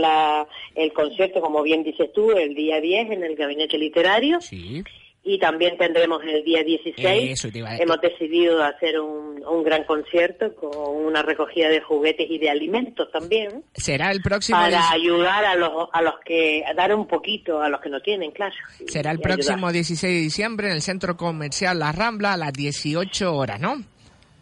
el concierto, como bien dices tú, el día 10 en el Gabinete Literario. Sí. Y también tendremos el día 16. Eso te iba a decir. Hemos decidido hacer un, un gran concierto con una recogida de juguetes y de alimentos también Será el próximo para dieci- ayudar a los a los que a dar un poquito a los que no tienen, claro. será el próximo ayudar. 16 de diciembre en el Centro Comercial La Rambla a las 18 horas, ¿no?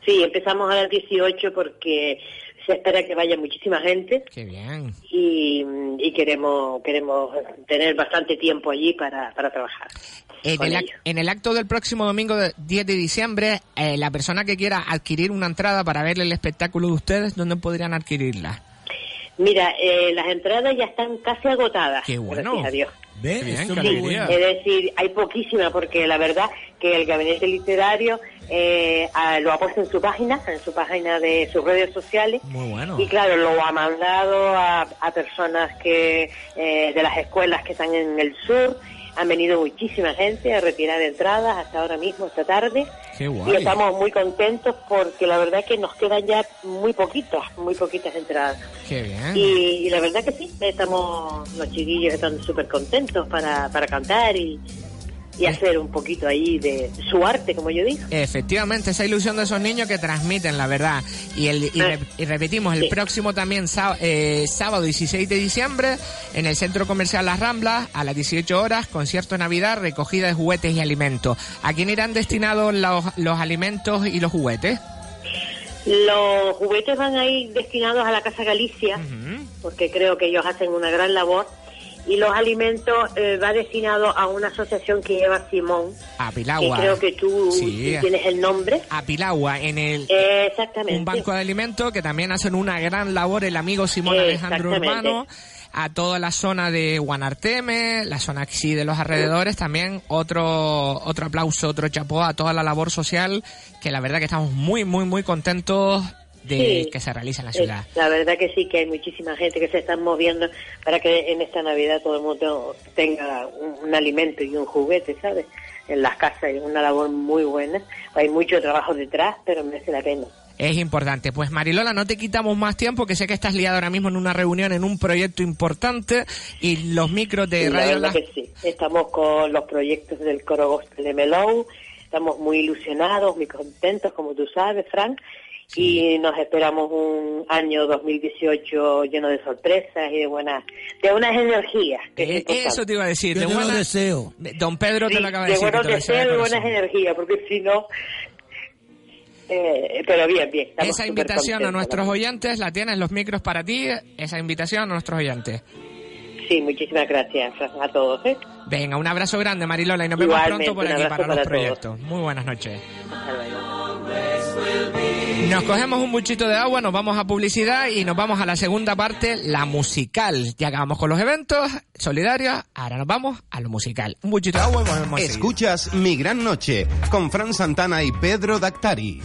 Sí, empezamos a las 18 porque se espera que vaya muchísima gente Qué bien. y, y queremos queremos tener bastante tiempo allí para, para trabajar. En ellos. en el acto del próximo domingo de- 10 de diciembre, eh, la persona que quiera adquirir una entrada para ver el espectáculo de ustedes, ¿dónde podrían adquirirla? Mira, eh, las entradas ya están casi agotadas. Qué bueno. Gracias a Dios. Es decir, hay poquísima porque la verdad que el gabinete literario eh, ah, lo ha puesto en su página, en su página de sus redes sociales. Muy bueno. Y claro, lo ha mandado a, a personas que eh, de las escuelas que están en el sur. Han venido muchísima gente a retirar entradas hasta ahora mismo, esta tarde. Qué Y guay. estamos muy contentos porque la verdad que nos quedan ya muy poquitas, muy poquitas entradas. Qué bien. Y, y la verdad que sí, estamos, los chiquillos están súper contentos para, para cantar y, y hacer un poquito ahí de su arte, como yo digo. Efectivamente, esa ilusión de esos niños que transmiten, la verdad. Y, el, y, re- y repetimos, el Sí. próximo también, eh, sábado 16 de diciembre, en el Centro Comercial Las Ramblas, a las 18 horas, concierto de Navidad, recogida de juguetes y alimentos. ¿A quién irán destinados los, los alimentos y los juguetes? Los juguetes van a ir destinados a la Casa Galicia, porque creo que ellos hacen una gran labor. Y los alimentos eh, va destinado a una asociación que lleva Simón, A que Pilagua. creo que tú Sí. tienes el nombre. A Pilagua, en el... Eh, exactamente. un banco de alimentos que también hacen una gran labor el amigo Simón Alejandro. Urbano a toda la zona de Guanarteme, la zona aquí de los alrededores, también otro otro aplauso, otro chapó a toda la labor social que la verdad que estamos muy muy muy contentos de Sí. que se realiza en la Eh, ciudad. La verdad que sí, que hay muchísima gente que se están moviendo para que en esta Navidad todo el mundo tenga un, un alimento y un juguete, ¿sabes? En las casas es una labor muy buena. Hay mucho trabajo detrás, pero merece la pena. Es importante. Pues Marilola, no te quitamos más tiempo, que sé que estás liado ahora mismo en una reunión, en un proyecto importante y los micros de la Radio verdad Las que sí. Estamos con los proyectos del coro gospel de Melou, estamos muy ilusionados, muy contentos, como tú sabes, Frank, y nos esperamos un año 2018 lleno de sorpresas y de buenas, de buenas energías. que Eh. Eso te iba a decir. Yo de te lo buena- deseo. Don Pedro te lo acaba de de decir. que buenos de deseos y buenas energías, porque si no... eh, pero bien, bien. estamos Esa invitación a nuestros ¿no? oyentes, la tienes los micros para ti, esa invitación a nuestros oyentes. Sí, muchísimas gracias a todos. ¿eh? Venga, un abrazo grande Marilola y nos vemos Igualmente, pronto por aquí para los todos. proyectos. Muy buenas noches. Hasta luego. Nos cogemos un buchito de agua, nos vamos a publicidad y nos vamos a la segunda parte, la musical. Ya acabamos con los eventos solidarios, ahora nos vamos a lo musical. Un buchito de agua y volvemos. Escuchas Mi Gran Noche con Fran Santana y Pedro Dactari.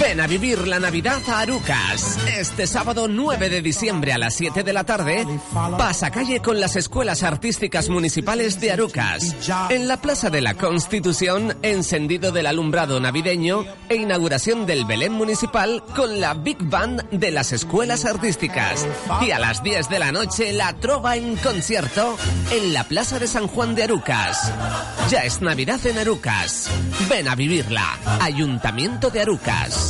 Ven a vivir la Navidad a Arucas. Este sábado 9 de diciembre a las 7 de la tarde, pasa calle con las escuelas artísticas municipales de Arucas. En la Plaza de la Constitución, encendido del alumbrado navideño e inauguración del Belén Municipal con la Big Band de las escuelas artísticas. Y a las 10 de la noche, la trova en concierto en la Plaza de San Juan de Arucas. Ya es Navidad en Arucas. Ven a vivirla. Ayuntamiento de Arucas.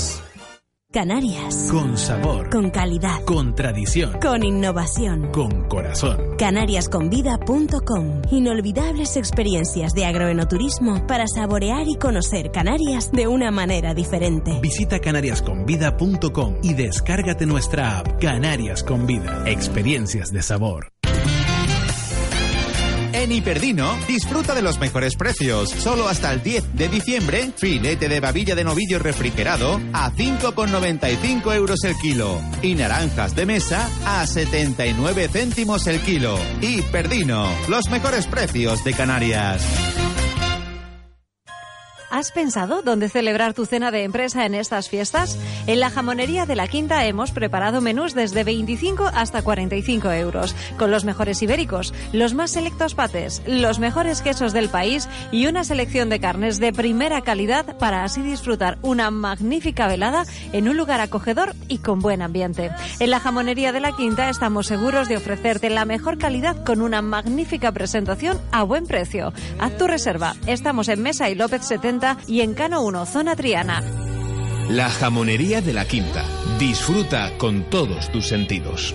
Canarias. Con sabor. Con calidad. Con tradición. Con innovación. Con corazón. Canariasconvida.com. Inolvidables experiencias de agroenoturismo para saborear y conocer Canarias de una manera diferente. Visita canariasconvida.com y descárgate nuestra app Canarias con Vida. Experiencias de sabor. En Hiperdino, disfruta de los mejores precios. Solo hasta el 10 de diciembre, filete de babilla de novillo refrigerado a 5,95 euros el kilo. Y naranjas de mesa a 79 céntimos el kilo. Hiperdino, los mejores precios de Canarias. ¿Has pensado dónde celebrar tu cena de empresa en estas fiestas? En la jamonería de la Quinta hemos preparado menús desde 25 hasta 45 euros, con los mejores ibéricos, los más selectos pates, los mejores quesos del país y una selección de carnes de primera calidad para así disfrutar una magnífica velada en un lugar acogedor y con buen ambiente. En la jamonería de la Quinta estamos seguros de ofrecerte la mejor calidad con una magnífica presentación a buen precio. Haz tu reserva. Estamos en Mesa y López 70 y en Cano 1, zona Triana. La jamonería de la quinta. Disfruta con todos tus sentidos.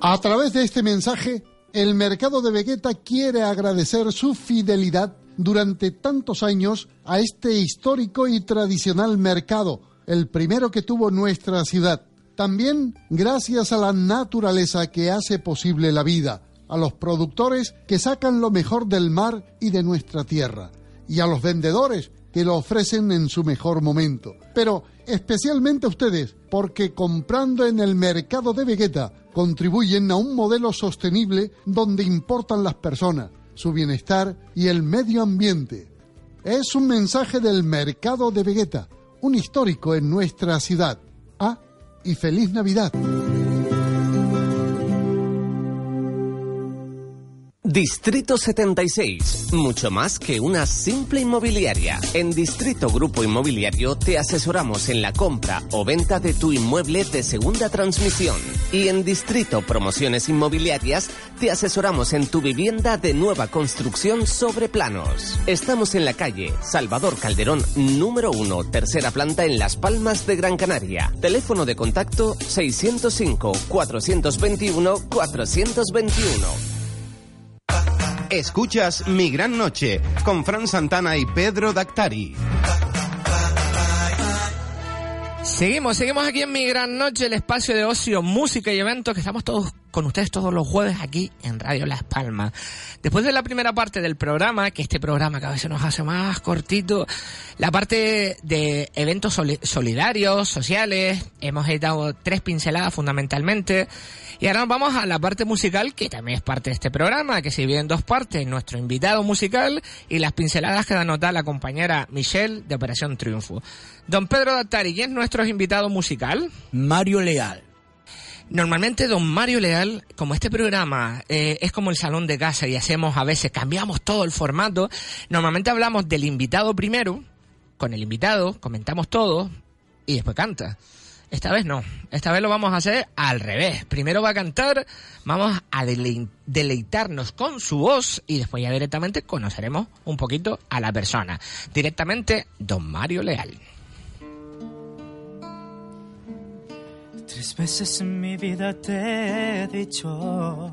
A través de este mensaje, el mercado de Vegeta quiere agradecer su fidelidad durante tantos años a este histórico y tradicional mercado, el primero que tuvo nuestra ciudad. También gracias a la naturaleza que hace posible la vida, a los productores que sacan lo mejor del mar y de nuestra tierra, y a los vendedores que lo ofrecen en su mejor momento. Pero especialmente a ustedes, porque comprando en el mercado de Vegeta contribuyen a un modelo sostenible donde importan las personas, su bienestar y el medio ambiente. Es un mensaje del mercado de Vegeta, un histórico en nuestra ciudad. Ah, y feliz Navidad. Distrito 76, mucho más que una simple inmobiliaria. En Distrito Grupo Inmobiliario te asesoramos en la compra o venta de tu inmueble de segunda transmisión. Y en Distrito Promociones Inmobiliarias te asesoramos en tu vivienda de nueva construcción sobre planos. Estamos en la calle Salvador Calderón, número 1, tercera planta en Las Palmas de Gran Canaria. Teléfono de contacto 605 421 421. Escuchas Mi Gran Noche con Fran Santana y Pedro Dactari. Seguimos, seguimos aquí en Mi Gran Noche, el espacio de ocio, música y eventos que estamos todos con ustedes todos los jueves aquí en Radio Las Palmas. Después de la primera parte del programa, que este programa cada vez se nos hace más cortito, la parte de eventos solidarios, sociales, hemos editado tres pinceladas fundamentalmente. Y ahora vamos a la parte musical, que también es parte de este programa, que se divide en dos partes, nuestro invitado musical y las pinceladas que da nota la compañera Michelle de Operación Triunfo. Don Pedro Dattari, ¿quién es nuestro invitado musical? Mario Leal. Normalmente, don Mario Leal, como este programa eh, es como el salón de casa y hacemos a veces, cambiamos todo el formato, normalmente hablamos del invitado primero, con el invitado, comentamos todo y después canta. Esta vez no, esta vez lo vamos a hacer al revés. Primero va a cantar, vamos a deleitarnos con su voz y después ya directamente conoceremos un poquito a la persona. Directamente, don Mario Leal. Tres veces en mi vida te he dicho,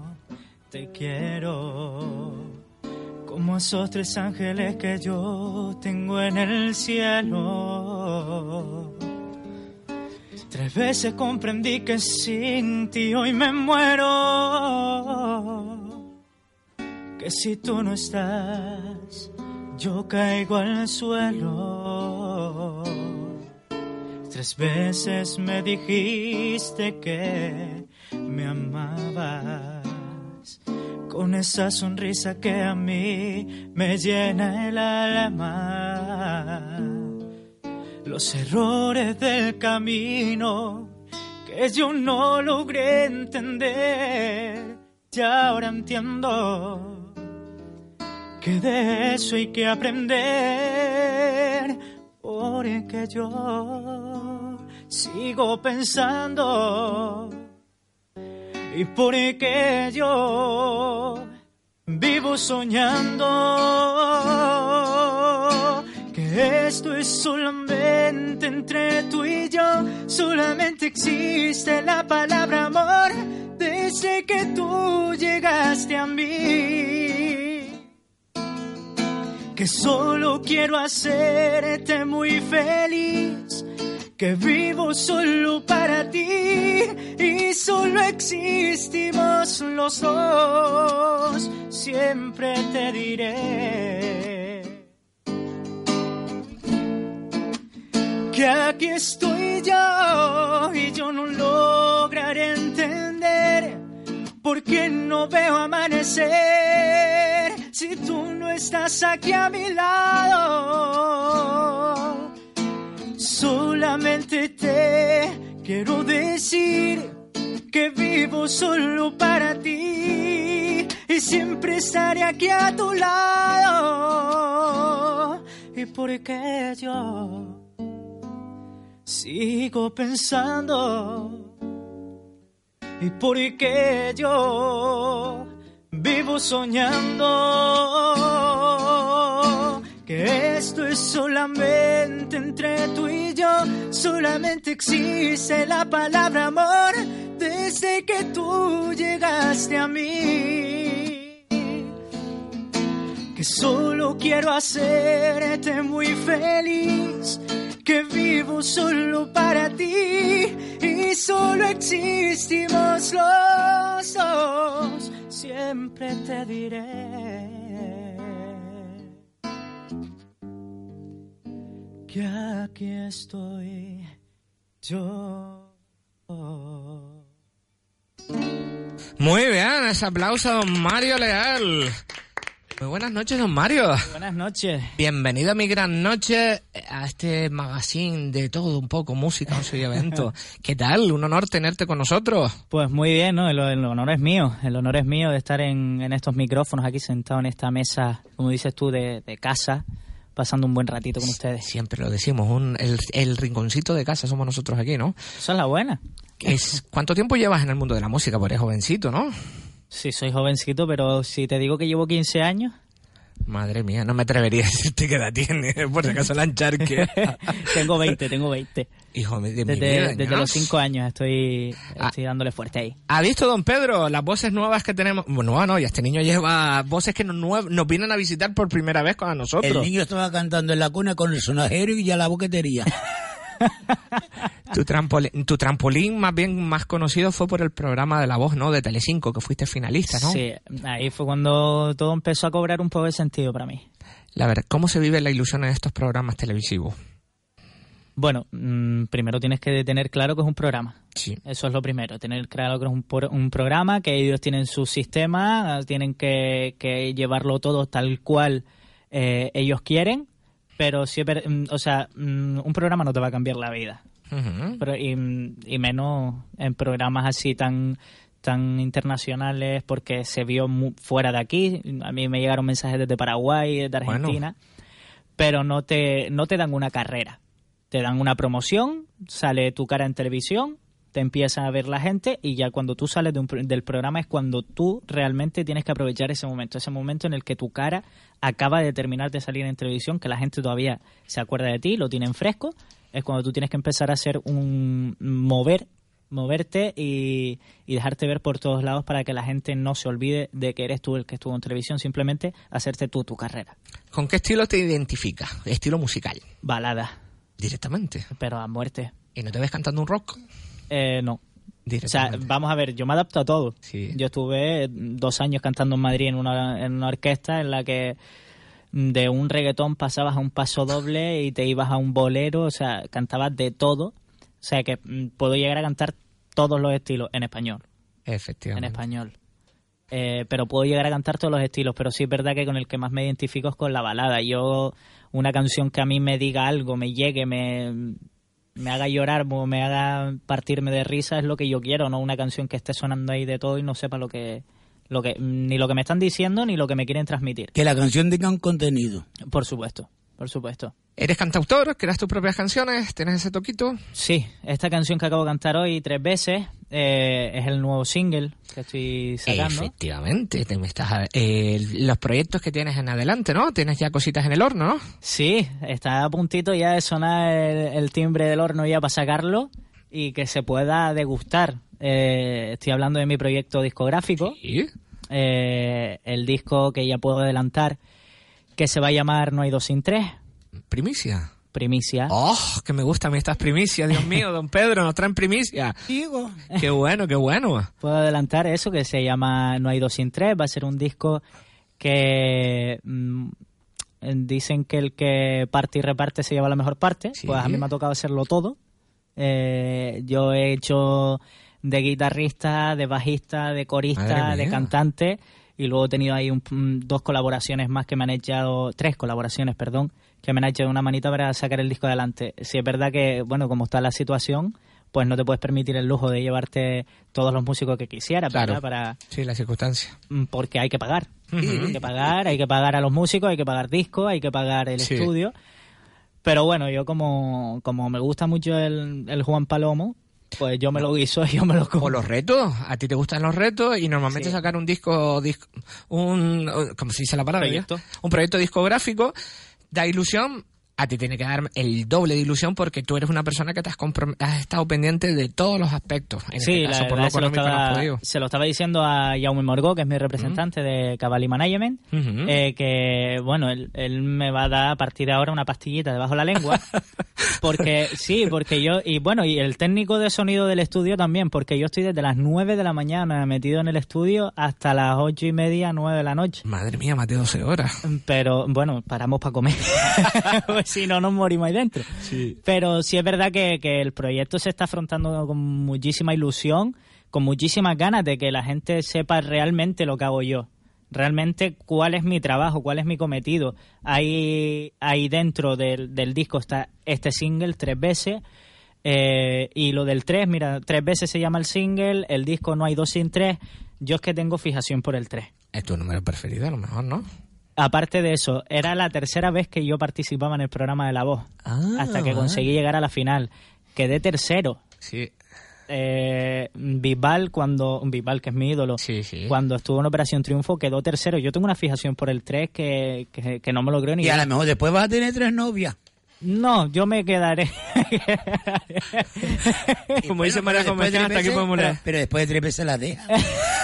te quiero, como esos tres ángeles que yo tengo en el cielo. Tres veces comprendí que sin ti hoy me muero, que si tú no estás, yo caigo al suelo Tres veces me dijiste que me amabas, con esa sonrisa que a mí me llena el alma. Los errores del camino que yo no logré entender, ya ahora entiendo que de eso hay que aprender, porque yo sigo pensando. Y por qué yo vivo soñando que esto es solamente entre tú y yo, solamente existe la palabra amor desde que tú llegaste a mí. Que solo quiero hacerte muy feliz que vivo solo para ti y solo existimos los dos, siempre te diré. Que aquí estoy yo y yo no lograré entender por qué no veo amanecer si tú no estás aquí a mi lado Solamente te quiero decir que vivo solo para ti y siempre estaré aquí a tu lado. Y porque yo sigo pensando y porque yo vivo soñando que esto es solamente entre tú y yo, solamente existe la palabra amor desde que tú llegaste a mí. Que solo quiero hacerte muy feliz, que vivo solo para ti y solo existimos los dos, siempre te diré que aquí estoy yo. Muy bien, ese aplauso a don Mario Leal. Muy buenas noches, don Mario. Buenas noches. Bienvenido a mi gran noche, a este magazine de todo un poco, música, ocio y evento. [laughs] ¿Qué tal? Un honor tenerte con nosotros. Pues muy bien, ¿no? El, el honor es mío. El honor es mío de estar en, en estos micrófonos aquí sentado en esta mesa, como dices tú, de, de casa, pasando un buen ratito con ustedes. Siempre lo decimos, un, el, el rinconcito de casa somos nosotros aquí, ¿no? Esa es la buena. Es, ¿Cuánto tiempo llevas en el mundo de la música? Porque eres jovencito, ¿no? Sí, soy jovencito, pero si te digo que llevo 15 años... Madre mía, no me atrevería a decirte qué edad tienes, [laughs] por si acaso la encharque. [laughs] tengo 20, tengo 20. Hijo de mi Desde, vida, desde ¿no? los 5 años estoy, Ah. estoy dándole fuerte ahí. ¿Ha visto, don Pedro, las voces nuevas que tenemos? Bueno, no, no, ya este niño lleva voces que nos, nos vienen a visitar por primera vez con a nosotros. El niño estaba cantando en la cuna con el sonajero y ya la boquetería. [laughs] Tu, trampolín, tu trampolín más bien más conocido fue por el programa de La Voz, ¿no? De Telecinco, que fuiste finalista, ¿no? Sí, ahí fue cuando todo empezó a cobrar un poco de sentido para mí. La verdad, ¿cómo se vive la ilusión en estos programas televisivos? Bueno, mm, primero tienes que tener claro que es un programa. Sí. Eso es lo primero, tener claro que es un, por- un programa, que ellos tienen su sistema, tienen que, que llevarlo todo tal cual eh, ellos quieren, pero ver- mm, o sea, mm, un programa no te va a cambiar la vida. Pero- y, y menos en programas así tan tan internacionales porque se vio mu- fuera de aquí a mí me llegaron mensajes desde Paraguay de Bueno. Argentina pero no te no te dan una carrera te dan una promoción sale tu cara en televisión te empieza a ver la gente y ya cuando tú sales de un pro- del programa es cuando tú realmente tienes que aprovechar ese momento, ese momento en el que tu cara acaba de terminar de salir en televisión, que la gente todavía se acuerda de ti, lo tienen fresco, es cuando tú tienes que empezar a hacer un mover moverte y, y dejarte ver por todos lados para que la gente no se olvide de que eres tú el que estuvo en televisión, simplemente hacerte tú tu carrera. ¿Con qué estilo te identificas? Estilo musical. Balada. Directamente. Pero a muerte. ¿Y no te ves cantando un rock? Eh, no. O sea, vamos a ver, yo me adapto a todo. Yo estuve dos años cantando en Madrid en una, en una orquesta en la que de un reggaetón pasabas a un paso doble y te ibas a un bolero, o sea, cantabas de todo. O sea, que mm, puedo llegar a cantar todos los estilos en español. En Efectivamente. español. Eh, pero puedo llegar a cantar todos los estilos, pero sí es verdad que con el que más me identifico es con la balada. Yo, una canción que a mí me diga algo, me llegue, me, me haga llorar o me haga partirme de risa es lo que yo quiero, no una canción que esté sonando ahí de todo y no sepa lo que, lo que ni lo que me están diciendo ni lo que me quieren transmitir. Que la canción tenga un contenido. Por supuesto, por supuesto. ¿Eres cantautor? ¿Creas tus propias canciones? ¿Tienes ese toquito? Sí, esta canción que acabo de cantar hoy tres veces eh, es el nuevo single que estoy sacando. Efectivamente. Te me estás, eh, los proyectos que tienes en adelante, ¿no? Tienes ya cositas en el horno, ¿no? Sí, está a puntito ya de sonar el, el timbre del horno ya para sacarlo y que se pueda degustar. Eh, estoy hablando de mi proyecto discográfico. Eh, el disco que ya puedo adelantar, que se va a llamar No hay dos sin tres. Primicia. Primicia. ¡Oh! Que me gustan a mí estas primicias, Dios mío, don Pedro, nos traen primicia. Digo. Qué bueno, qué bueno. Puedo adelantar eso que se llama No hay dos sin tres. Va a ser un disco que mm, dicen que el que parte y reparte se lleva la mejor parte. Pues a mí me ha tocado hacerlo todo. Eh, yo he hecho de guitarrista, de bajista, de corista, de cantante y luego he tenido ahí un- mm, dos colaboraciones más que me han echado, tres colaboraciones, perdón, que me han echado una manita para sacar el disco adelante. Si es verdad que, bueno, como está la situación, pues no te puedes permitir el lujo de llevarte todos los músicos que quisieras, Claro. ¿verdad? Para, Sí, la circunstancia. mm, porque hay que pagar. Hay que pagar, hay que pagar a los músicos, hay que pagar discos, hay que pagar el Sí. estudio. Pero bueno, yo como, como me gusta mucho el, el Juan Palomo, pues yo me lo guiso y [laughs] yo me lo como. O los retos, a ti te gustan los retos y normalmente Sí. sacar un disco, disco un, ¿cómo se dice la palabra? Proyecto. Un proyecto discográfico da ilusión, a ti tiene que dar el doble de ilusión porque tú eres una persona que te has, has estado pendiente de todos los aspectos. En Sí, este caso, la por lo se lo, no estaba, podido. se lo estaba diciendo a Jaume Morgó, que es mi representante de Cavalli Management, eh, que, bueno, él, él me va a dar a partir de ahora una pastillita debajo de la lengua. [laughs] porque, sí, porque yo, y bueno, y el técnico de sonido del estudio también, porque yo estoy desde las 9 de la mañana metido en el estudio hasta las ocho y media, 9 de la noche. Madre mía, más de 12 horas. Pero bueno, paramos para comer. [laughs] pues [laughs] si no, nos morimos ahí dentro. Pero sí es verdad que, que el proyecto se está afrontando con muchísima ilusión, con muchísimas ganas de que la gente sepa realmente lo que hago yo. realmente cuál es mi trabajo, cuál es mi cometido. Ahí, ahí dentro del, del disco está este single tres veces. eh, y lo del tres, mira, tres veces se llama el single, el disco no hay dos sin tres. Yo es que tengo fijación por el tres. Es tu número preferido, a lo mejor, ¿no? Aparte de eso, era la tercera vez que yo participaba en el programa de La Voz. hasta que ah. conseguí llegar a la final. Quedé tercero. Sí. Eh, Bisbal, cuando. Bisbal, que es mi ídolo. Cuando estuvo en Operación Triunfo, quedó tercero. Yo tengo una fijación por el 3 que, que, que no me lo creo ni Y a lo mejor después vas a tener tres novias. No, yo me quedaré. [laughs] Como dice María Pero después de Convención, hasta veces- podemos leer. pero- Pero después de tres veces la deja. [laughs]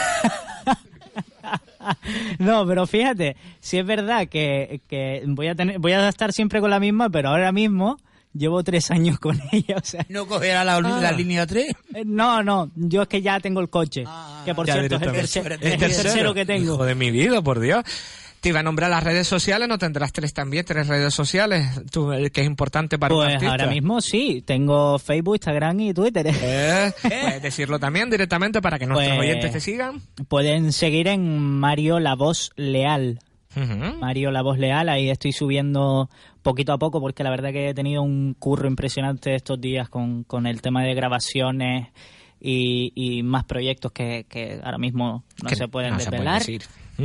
[laughs] No, pero fíjate, si es verdad que, que voy a tener, voy a estar siempre con la misma, pero ahora mismo llevo tres años con [laughs] ella, o sea. ¿No cogerá la, la Ah. línea 3? Eh, No, no, yo es que ya tengo el coche, que por cierto es el, directamente. tercer- es el tercero que tengo. Hijo de mi vida, por Dios. Te iba a nombrar las redes sociales, ¿no tendrás tres también? Tres redes sociales, tú, eh, que es importante para un Pues artista. ahora mismo sí, tengo Facebook, Instagram y Twitter. Eh, Puedes [laughs] decirlo también directamente para que nuestros Pues- oyentes te sigan. Pueden seguir en Mario La Voz Leal. Mario La Voz Leal, ahí estoy subiendo poquito a poco porque la verdad que he tenido un curro impresionante estos días con, con el tema de grabaciones y, y más proyectos que, que ahora mismo no Que se pueden no se desvelar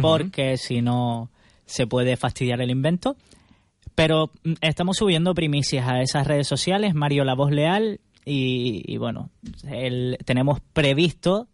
porque si no se puede fastidiar el invento. Pero mm, estamos subiendo primicias a esas redes sociales, Mario La Voz Leal, y, y bueno, el- tenemos previsto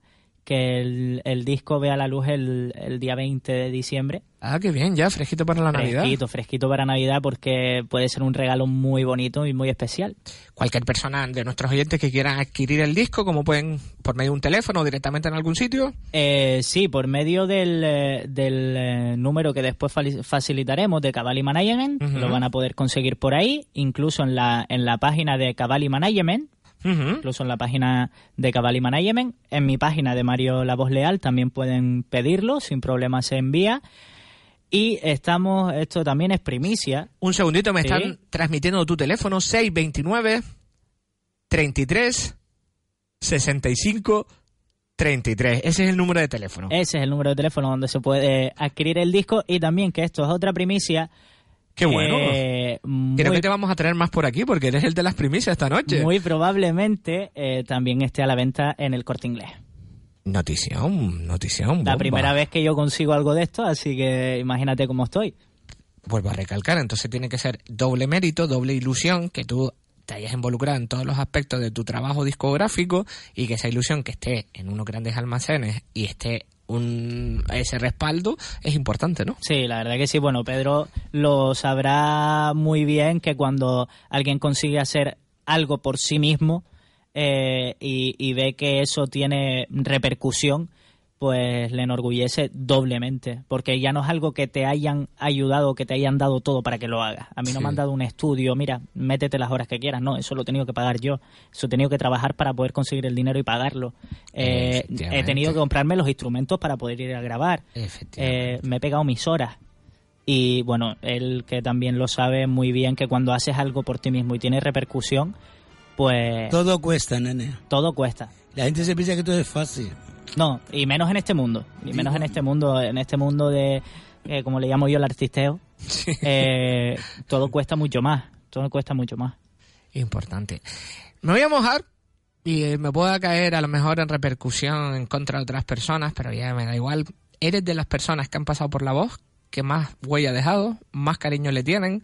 que el, el disco vea la luz el, el día 20 de diciembre. Ah, qué bien, ya, fresquito para la Navidad. Fresquito, fresquito para Navidad porque puede ser un regalo muy bonito y muy especial. Cualquier persona de nuestros oyentes que quieran adquirir el disco, como pueden, por medio de un teléfono o directamente en algún sitio. Eh, sí, por medio del, eh, del eh, número que después facilitaremos de Cavalli Management, Ujú. lo van a poder conseguir por ahí, incluso en la, en la página de Cavalli Management, incluso en la página de Cavalli Management, en mi página de Mario La Voz Leal también pueden pedirlo, sin problema se envía. Y estamos, esto también es primicia. Un segundito, me Sí. están transmitiendo tu teléfono 629 33 65 33. Ese es el número de teléfono. Ese es el número de teléfono donde se puede adquirir el disco y también que esto es otra primicia. Qué bueno. eh, Creo muy- que te vamos a traer más por aquí porque eres el de las primicias esta noche. Muy probablemente eh, también esté a la venta en el corte inglés. Notición, notición. La primera vez que yo consigo algo de esto, así que imagínate cómo estoy. Vuelvo a recalcar, entonces tiene que ser doble mérito, doble ilusión, que tú te hayas involucrado en todos los aspectos de tu trabajo discográfico y que esa ilusión que esté en unos grandes almacenes y esté un, ese respaldo es importante, ¿no? Sí, la verdad que sí. Bueno, Pedro lo sabrá muy bien que cuando alguien consigue hacer algo por sí mismo eh, y, y ve que eso tiene repercusión, pues le enorgullece doblemente, porque ya no es algo que te hayan ayudado, que te hayan dado todo para que lo hagas. A mí no Sí. me han dado un estudio, mira, métete las horas que quieras, no, eso lo he tenido que pagar yo, eso he tenido que trabajar para poder conseguir el dinero y pagarlo. Eh, he tenido que comprarme los instrumentos para poder ir a grabar. Eh, me he pegado mis horas. Y bueno, él que también lo sabe muy bien que cuando haces algo por ti mismo y tiene repercusión, pues Todo cuesta, nene. todo cuesta. La gente se piensa que todo es fácil. No, y menos en este mundo. Y menos en este mundo, en este mundo de, eh, como le llamo yo, el artisteo. eh, [laughs] todo cuesta mucho más. Todo cuesta mucho más. Importante. Me voy a mojar y eh, me pueda caer a lo mejor en repercusión en contra de otras personas, pero ya me da igual. Eres de las personas que han pasado por la voz, que más huella ha dejado, más cariño le tienen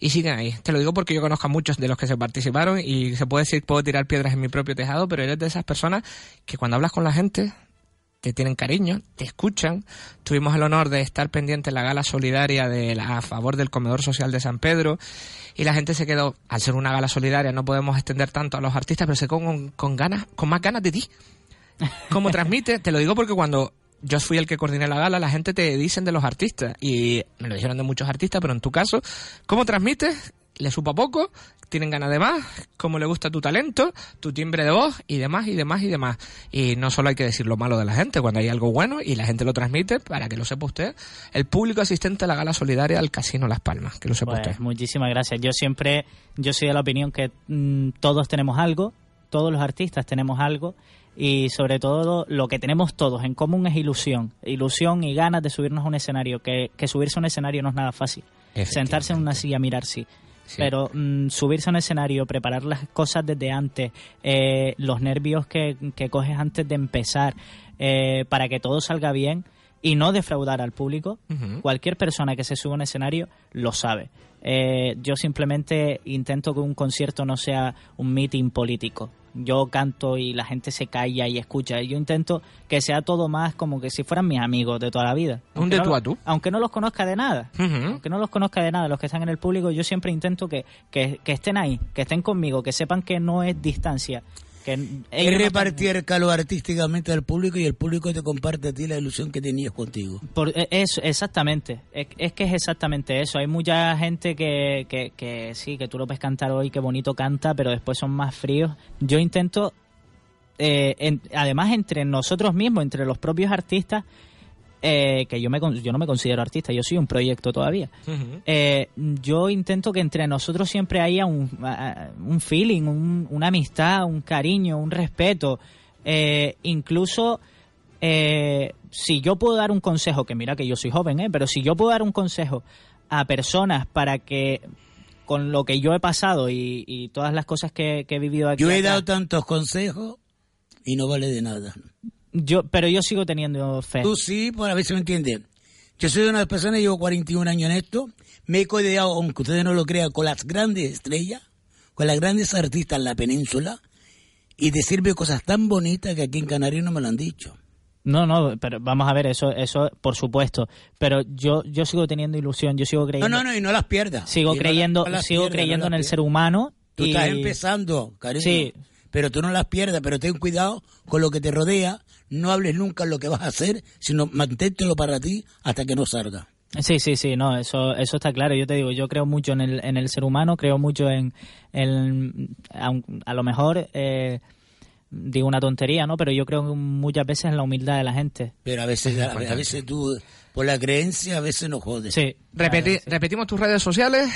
y siguen ahí. Te lo digo porque yo conozco a muchos de los que se participaron y se puede decir puedo tirar piedras en mi propio tejado, pero eres de esas personas que cuando hablas con la gente te tienen cariño, te escuchan. Tuvimos el honor de estar pendiente en la gala solidaria de la- a favor del comedor social de San Pedro y la gente se quedó, al ser una gala solidaria no podemos extender tanto a los artistas, pero se quedó con, con ganas, con más ganas de ti. ¿Cómo [laughs] transmite? Te lo digo porque cuando yo fui el que coordiné la gala, la gente te dicen de los artistas y me lo dijeron de muchos artistas, pero en tu caso, ¿cómo transmites? ¿Le supo poco? ¿Tienen ganas de más? ¿Cómo le gusta tu talento? ¿Tu timbre de voz? Y demás, y demás, y demás. Y no solo hay que decir lo malo de la gente, cuando hay algo bueno y la gente lo transmite, para que lo sepa usted, el público asistente a la gala solidaria al Casino Las Palmas, que lo sepa Pues, usted. muchísimas gracias. Yo siempre, yo soy de la opinión que mm, todos tenemos algo, todos los artistas tenemos algo y sobre todo lo que tenemos todos en común es ilusión, ilusión y ganas de subirnos a un escenario, que, que subirse a un escenario no es nada fácil. Sentarse en una silla, mirar, sí. Pero mm, subirse a un escenario, preparar las cosas desde antes, eh, los nervios que, que coges antes de empezar, eh, para que todo salga bien y no defraudar al público, cualquier persona que se suba a un escenario lo sabe. Eh, yo simplemente intento que un concierto no sea un meeting político. Yo canto y la gente se calla y escucha. Yo intento que sea todo más como que si fueran mis amigos de toda la vida. Un de no tú a tú. Aunque no los conozca de nada. Aunque no los conozca de nada, los que están en el público, yo siempre intento que, que, que estén ahí, que estén conmigo, que sepan que no es distancia. Que no Es repartir el calor artísticamente al público y el público te comparte a ti la ilusión que tenías contigo. Por, e- eso, exactamente. Es, es que es exactamente eso. Hay mucha gente que, que, que sí, que tú lo ves cantar hoy, que bonito canta, pero después son más fríos. Yo intento, eh, en- además entre nosotros mismos, entre los propios artistas, eh, que yo, me, con- yo no me considero artista, yo soy un proyecto todavía. Eh, yo intento que entre nosotros siempre haya un, a- un feeling, un- una amistad, un cariño, un respeto. Eh, incluso eh, si yo puedo dar un consejo, que mira que yo soy joven, ¿eh? pero si yo puedo dar un consejo a personas para que con lo que yo he pasado y, y todas las cosas que, que he vivido aquí, Yo he acá, dado tantos consejos y no vale de nada. Yo, pero yo sigo teniendo fe. Tú sí, pues a ver si me entiendes. Yo soy una persona, llevo 41 años en esto, me he codeado, aunque ustedes no lo crean, con las grandes estrellas, con las grandes artistas en la península, y decirme cosas tan bonitas que aquí en Canarias no me lo han dicho. No, no, pero vamos a ver, eso, eso por supuesto. Pero yo, yo sigo teniendo ilusión, yo sigo No, creyendo. no, no, y no las pierdas. Sigo Y no creyendo, las- no las sigo pierdas, creyendo no en el pierdas. ser humano. Tú y- estás empezando, cariño. Sí. Pero tú no las pierdas, pero ten cuidado con lo que te rodea. No hables nunca en lo que vas a hacer, sino manténtelo para ti hasta que no salga. Sí, sí, sí, no, eso, eso está claro. Yo te digo, yo creo mucho en el, en el ser humano, creo mucho en, en aun- a, lo mejor eh, digo una tontería, ¿no? Pero yo creo muchas veces en la humildad de la gente. Pero a veces, a, a veces tú, por la creencia, a veces no jodes. Sí. Repeti- Repetimos tus redes sociales.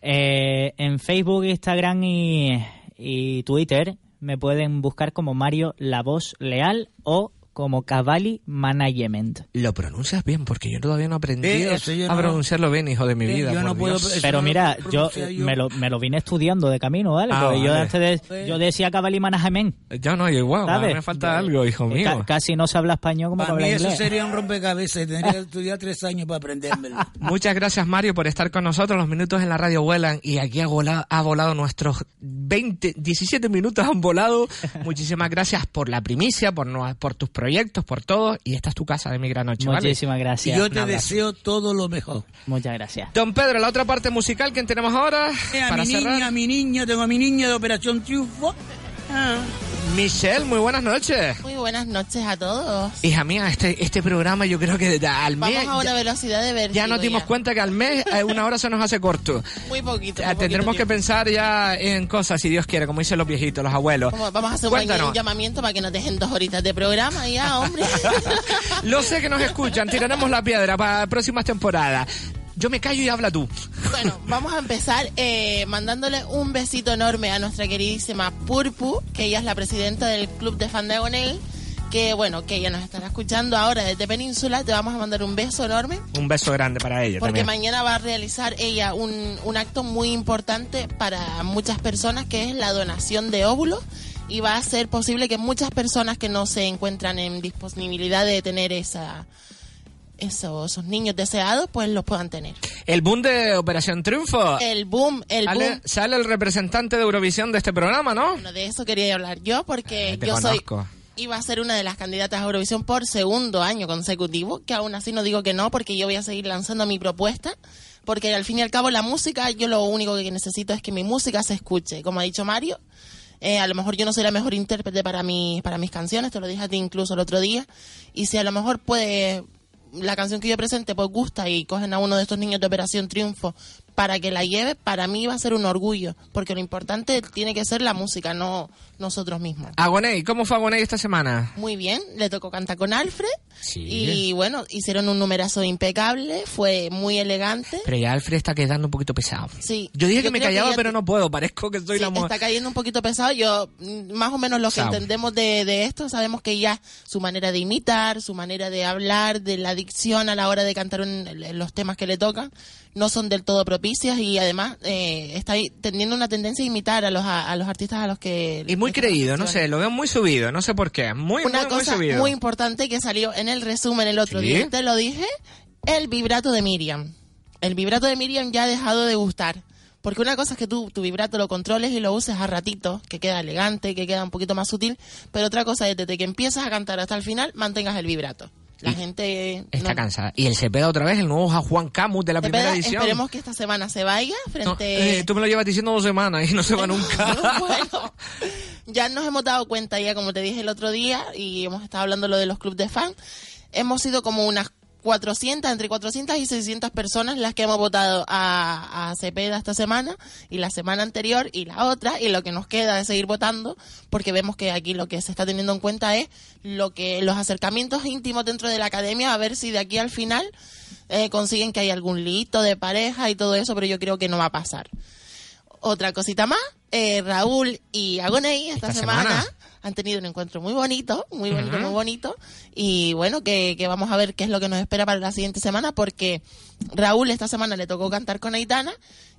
Eh, en Facebook, Instagram y, y Twitter me pueden buscar como Mario La Voz Leal o como Cavalli Management. Lo pronuncias bien, porque yo todavía no he aprendido Eh, eso yo a no- pronunciarlo bien, hijo de mi Eh, vida. yo por no puedo- Dios. Pero mira, yo, me, lo, me lo vine estudiando de camino, ¿vale? Ah, Porque yo antes de, yo decía Cavalli Management. Yo no, yo igual, ¿sabes? me falta algo, hijo Eh, mío. ca- casi no se habla español como Para para mí hablar eso inglés. sería un rompecabezas. Tendría que estudiar tres años para aprendérmelo. [laughs] Muchas gracias, Mario, por estar con nosotros. Los minutos en la radio vuelan y aquí ha volado, ha volado nuestros 20, 17 minutos han volado. [laughs] Muchísimas gracias por la primicia, por, no- por tus proyectos, por todo. Y esta es tu casa de mi gran noche, ¿vale? Muchísimas gracias. Y yo te deseo todo lo mejor. Muchas gracias. Don Pedro, la otra parte musical que tenemos ahora Eh, a para mi cerrar. niña, a mi niña, tengo a mi niña de Operación Triunfo. Ah. Michelle, muy buenas noches. Muy buenas noches a todos. Hija mía, este, este programa yo creo que al mes... Vamos a una ya- velocidad de. Ya nos dimos cuenta que al mes eh, una hora se nos hace corto. [laughs] Muy poquito. Tendremos que pensar ya en cosas, si Dios quiere, como dicen los viejitos, los abuelos. Vamos vamos a hacer un, Cuéntanos. un llamamiento para que nos dejen dos horitas de programa ya, hombre. [laughs] Lo sé que nos escuchan, tiraremos la piedra para próximas temporadas. Yo me callo y habla tú. Bueno, [laughs] vamos a empezar eh, mandándole un besito enorme a nuestra queridísima Purpu, que ella es la presidenta del Club de Fan Diagonal, que bueno, que ella nos estará escuchando ahora desde Península. Te vamos a mandar un beso enorme. Un beso grande para ella Porque también. mañana va a realizar ella un, un acto muy importante para muchas personas, que es la donación de óvulos. Y va a ser posible que muchas personas que no se encuentran en disponibilidad de tener esa, esos, esos niños deseados, pues los puedan tener. El boom de Operación Triunfo. El boom, el sale, boom. sale el representante de Eurovisión de este programa, ¿no? Bueno, de eso quería hablar yo, porque Eh, yo soy iba a ser una de las candidatas a Eurovisión por segundo año consecutivo, que aún así no digo que no, porque yo voy a seguir lanzando mi propuesta, porque al fin y al cabo la música, yo lo único que necesito es que mi música se escuche, como ha dicho Mario. eh, a lo mejor yo no soy la mejor intérprete para, mi, para mis canciones, te lo dije a ti incluso el otro día, y si a lo mejor puede la canción que yo presente pues gusta y cogen a uno de estos niños de Operación Triunfo para que la lleve, para mí va a ser un orgullo, porque lo importante tiene que ser la música, no nosotros mismos. Agoney, ¿cómo fue Agoney esta semana? Muy bien, le tocó cantar con Alfred Sí. y bueno, hicieron un numerazo impecable, fue muy elegante. Pero ya Alfred está quedando un poquito pesado. Sí. Yo dije que me callaba, pero te- no puedo. Parezco que soy Sí, la mujer. está cayendo un poquito pesado. Yo, mm, más o menos lo que Sao. entendemos de, de esto, sabemos que ya su manera de imitar, su manera de hablar, de la dicción a la hora de cantar un- los temas que le tocan, no son del todo propicias y además eh, está teniendo una tendencia a imitar a los, a, a los artistas a los que... Y muy creído, no sé, lo veo muy subido, no sé por qué. Muy, Una muy, cosa subido. muy importante que salió en el resumen el otro ¿Sí? día, te lo dije, el vibrato de Miriam. El vibrato de Miriam ya ha dejado de gustar. Porque una cosa es que tú tu vibrato lo controles y lo uses a ratito, que queda elegante, que queda un poquito más sutil, pero otra cosa es desde que empiezas a cantar hasta el final, mantengas el vibrato. La gente... Está no- cansada. Y el Cepeda otra vez, el nuevo Juan Camus de la Cepeda, primera edición. Esperemos que esta semana se vaya No, frente... eh, tú me lo llevas diciendo dos semanas y no se va [laughs] nunca. [laughs] bueno, ya nos hemos dado cuenta ya, como te dije el otro día, y hemos estado hablando lo de los clubes de fan, hemos sido como unas 400, entre 400 y 600 personas las que hemos votado a, a Cepeda esta semana, y la semana anterior, y la otra, y lo que nos queda es seguir votando, porque vemos que aquí lo que se está teniendo en cuenta es lo que los acercamientos íntimos dentro de la academia, a ver si de aquí al final eh, consiguen que haya algún lito de pareja y todo eso, pero yo creo que no va a pasar. Otra cosita más, eh, Raúl y Agoney esta, Esta semana, semana. Han tenido un encuentro muy bonito, muy bonito, muy bonito. Y bueno, que, que vamos a ver qué es lo que nos espera para la siguiente semana, porque Raúl esta semana le tocó cantar con Aitana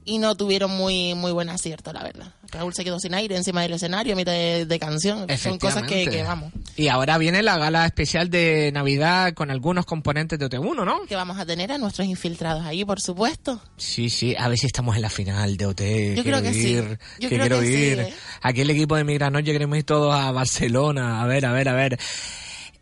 y no tuvieron muy muy buen acierto, la verdad. Raúl se quedó sin aire encima del escenario a mitad de, de canción. Son cosas que, vamos, Y ahora viene la gala especial de Navidad con algunos componentes de OT1, ¿no? que vamos a tener a nuestros infiltrados ahí, por supuesto. Sí, sí, a ver si estamos en la final de OT. Yo creo que sí. ir, Yo que creo quiero que sí, ir. ¿eh? Aquí el equipo de Migranoche queremos ir todos a Barcelona. A ver, a ver, a ver.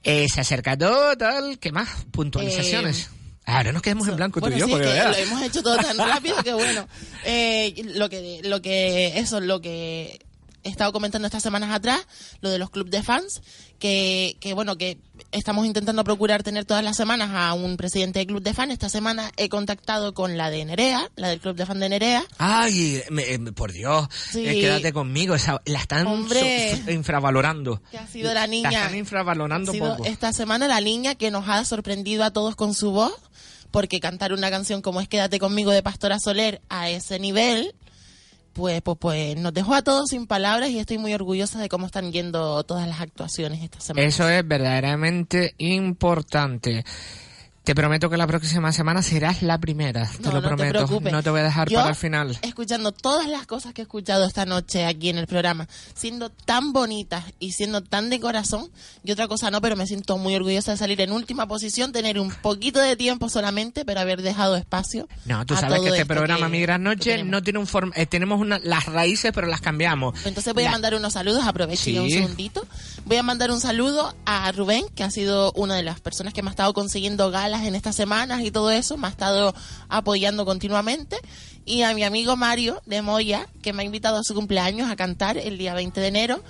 Eh, se acerca todo, tal. ¿Qué más? Puntualizaciones. Ahora nos quedamos en blanco Bueno, tú y yo, sí, porque es que veas. lo hemos hecho todo tan rápido que bueno. [laughs] Eh, lo que, lo que, eso, lo que he estado comentando estas semanas atrás, lo de los clubes de fans, que, que bueno, que estamos intentando procurar tener todas las semanas a un presidente de club de fans. Esta semana he contactado con la de Nerea, la del club de fan de Nerea. Ay, me- eh, por Dios, Sí. eh, quédate conmigo. esa- la están Hombre. so- infravalorando. Que ha sido la niña. La están infravalorando Ha sido poco. esta semana la niña que nos ha sorprendido a todos con su voz, porque cantar una canción como es Quédate conmigo de Pastora Soler a ese nivel, pues, pues, pues nos dejó a todos sin palabras y estoy muy orgullosa de cómo están yendo todas las actuaciones esta semana. Eso es verdaderamente importante. Te prometo que la próxima semana serás la primera. Te No, lo no prometo. no te voy a dejar Yo, para el final. Escuchando todas las cosas que he escuchado esta noche aquí en el programa, siendo tan bonitas y siendo tan de corazón, y otra cosa no, pero me siento muy orgullosa de salir en última posición, tener un poquito de tiempo solamente, pero haber dejado espacio. No, tú sabes que este programa que- Mi Gran Noche no tiene un form eh, tenemos una, las raíces, pero las cambiamos. Entonces voy a mandar unos saludos, aprovecho ya un Sí. segundito. Voy a mandar un saludo a Rubén, que ha sido una de las personas que me ha estado consiguiendo en estas semanas y todo eso, me ha estado apoyando continuamente. Y a mi amigo Mario de Moya, que me ha invitado a su cumpleaños a cantar el día 20 de enero.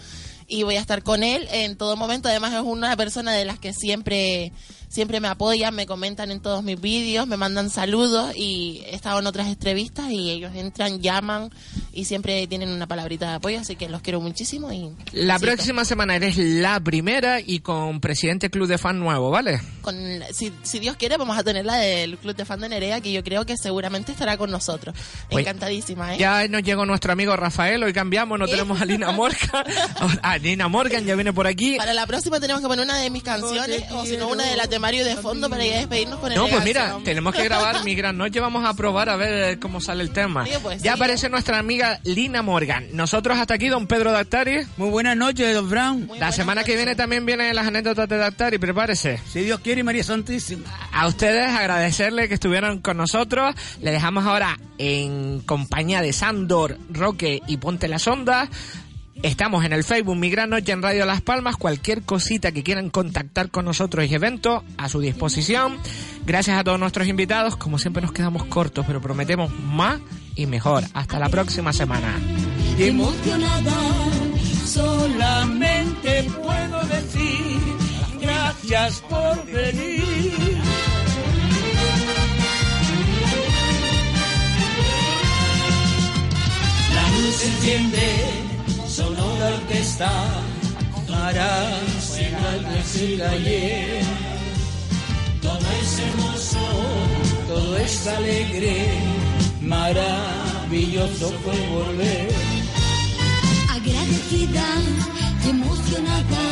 Y voy a estar con él en todo momento. Además es una persona de las que siempre siempre me apoyan, me comentan en todos mis vídeos, me mandan saludos y he estado en otras entrevistas y ellos entran, llaman y siempre tienen una palabrita de apoyo, así que los quiero muchísimo y La próxima semana eres la primera y con presidente club de fan nuevo, ¿vale? con si, si Dios quiere vamos a tener la del Club de Fan de Nerea que yo creo que seguramente estará con nosotros. Pues, Encantadísima, ¿eh? Ya nos llegó nuestro amigo Rafael, hoy cambiamos, no tenemos a Lina Morgan. [laughs] Ah, Lina Morgan ya viene por aquí. Para la próxima tenemos que poner una de mis canciones o si no una de la temario de fondo para ya despedirnos con No, pues mira, hombre. tenemos que grabar [laughs] Mi Gran Noche, vamos a probar a ver cómo sale el tema. Pues ya sí. aparece nuestra amiga Lina Morgan. Nosotros hasta aquí, don Pedro Dactari. Muy buenas noches, don Brown. La semana que viene también vienen las anécdotas de Dactari, prepárese. Si Dios quiere, María Santísima. A ustedes agradecerle que estuvieron con nosotros. Le dejamos ahora en compañía de Sandor, Roque y Ponte las Ondas. Estamos en el Facebook Mi Gran Noche en Radio Las Palmas. Cualquier cosita que quieran contactar con nosotros y evento a su disposición. Gracias a todos nuestros invitados. Como siempre nos quedamos cortos, pero prometemos más y mejor. Hasta la próxima semana. Emocionada, solamente puedo decir gracias por venir. se entiende, solo la orquesta hará igual de ayer. Todo es hermoso, todo es alegre, maravilloso fue volver. Agradecida y emocionada,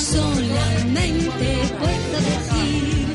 solamente puedo decir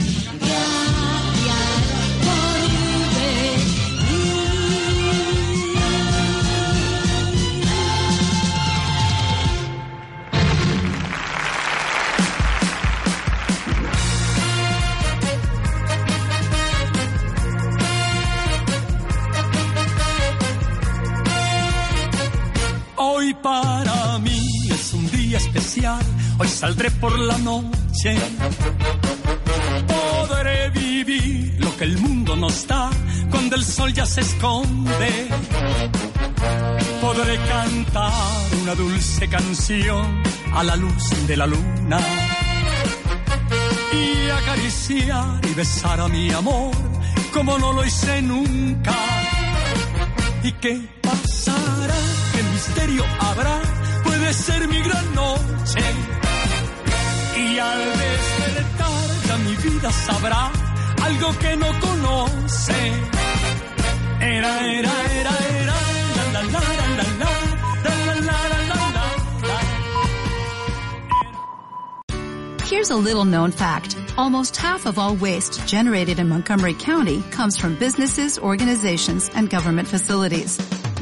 especial, hoy saldré por la noche. Podré vivir lo que el mundo nos da cuando el sol ya se esconde. Podré cantar una dulce canción a la luz de la luna. Y acariciar y besar a mi amor como no lo hice nunca. ¿Y qué pasará? ¿Qué misterio habrá? Puede ser mi gran noche. Y al despertar ya mi vida sabrá algo que no conoce. Era, era, era, era, la, la, la, la, la, la. Here's a little known fact. Almost half of all waste generated in Montgomery County comes from businesses, organizations, and government facilities.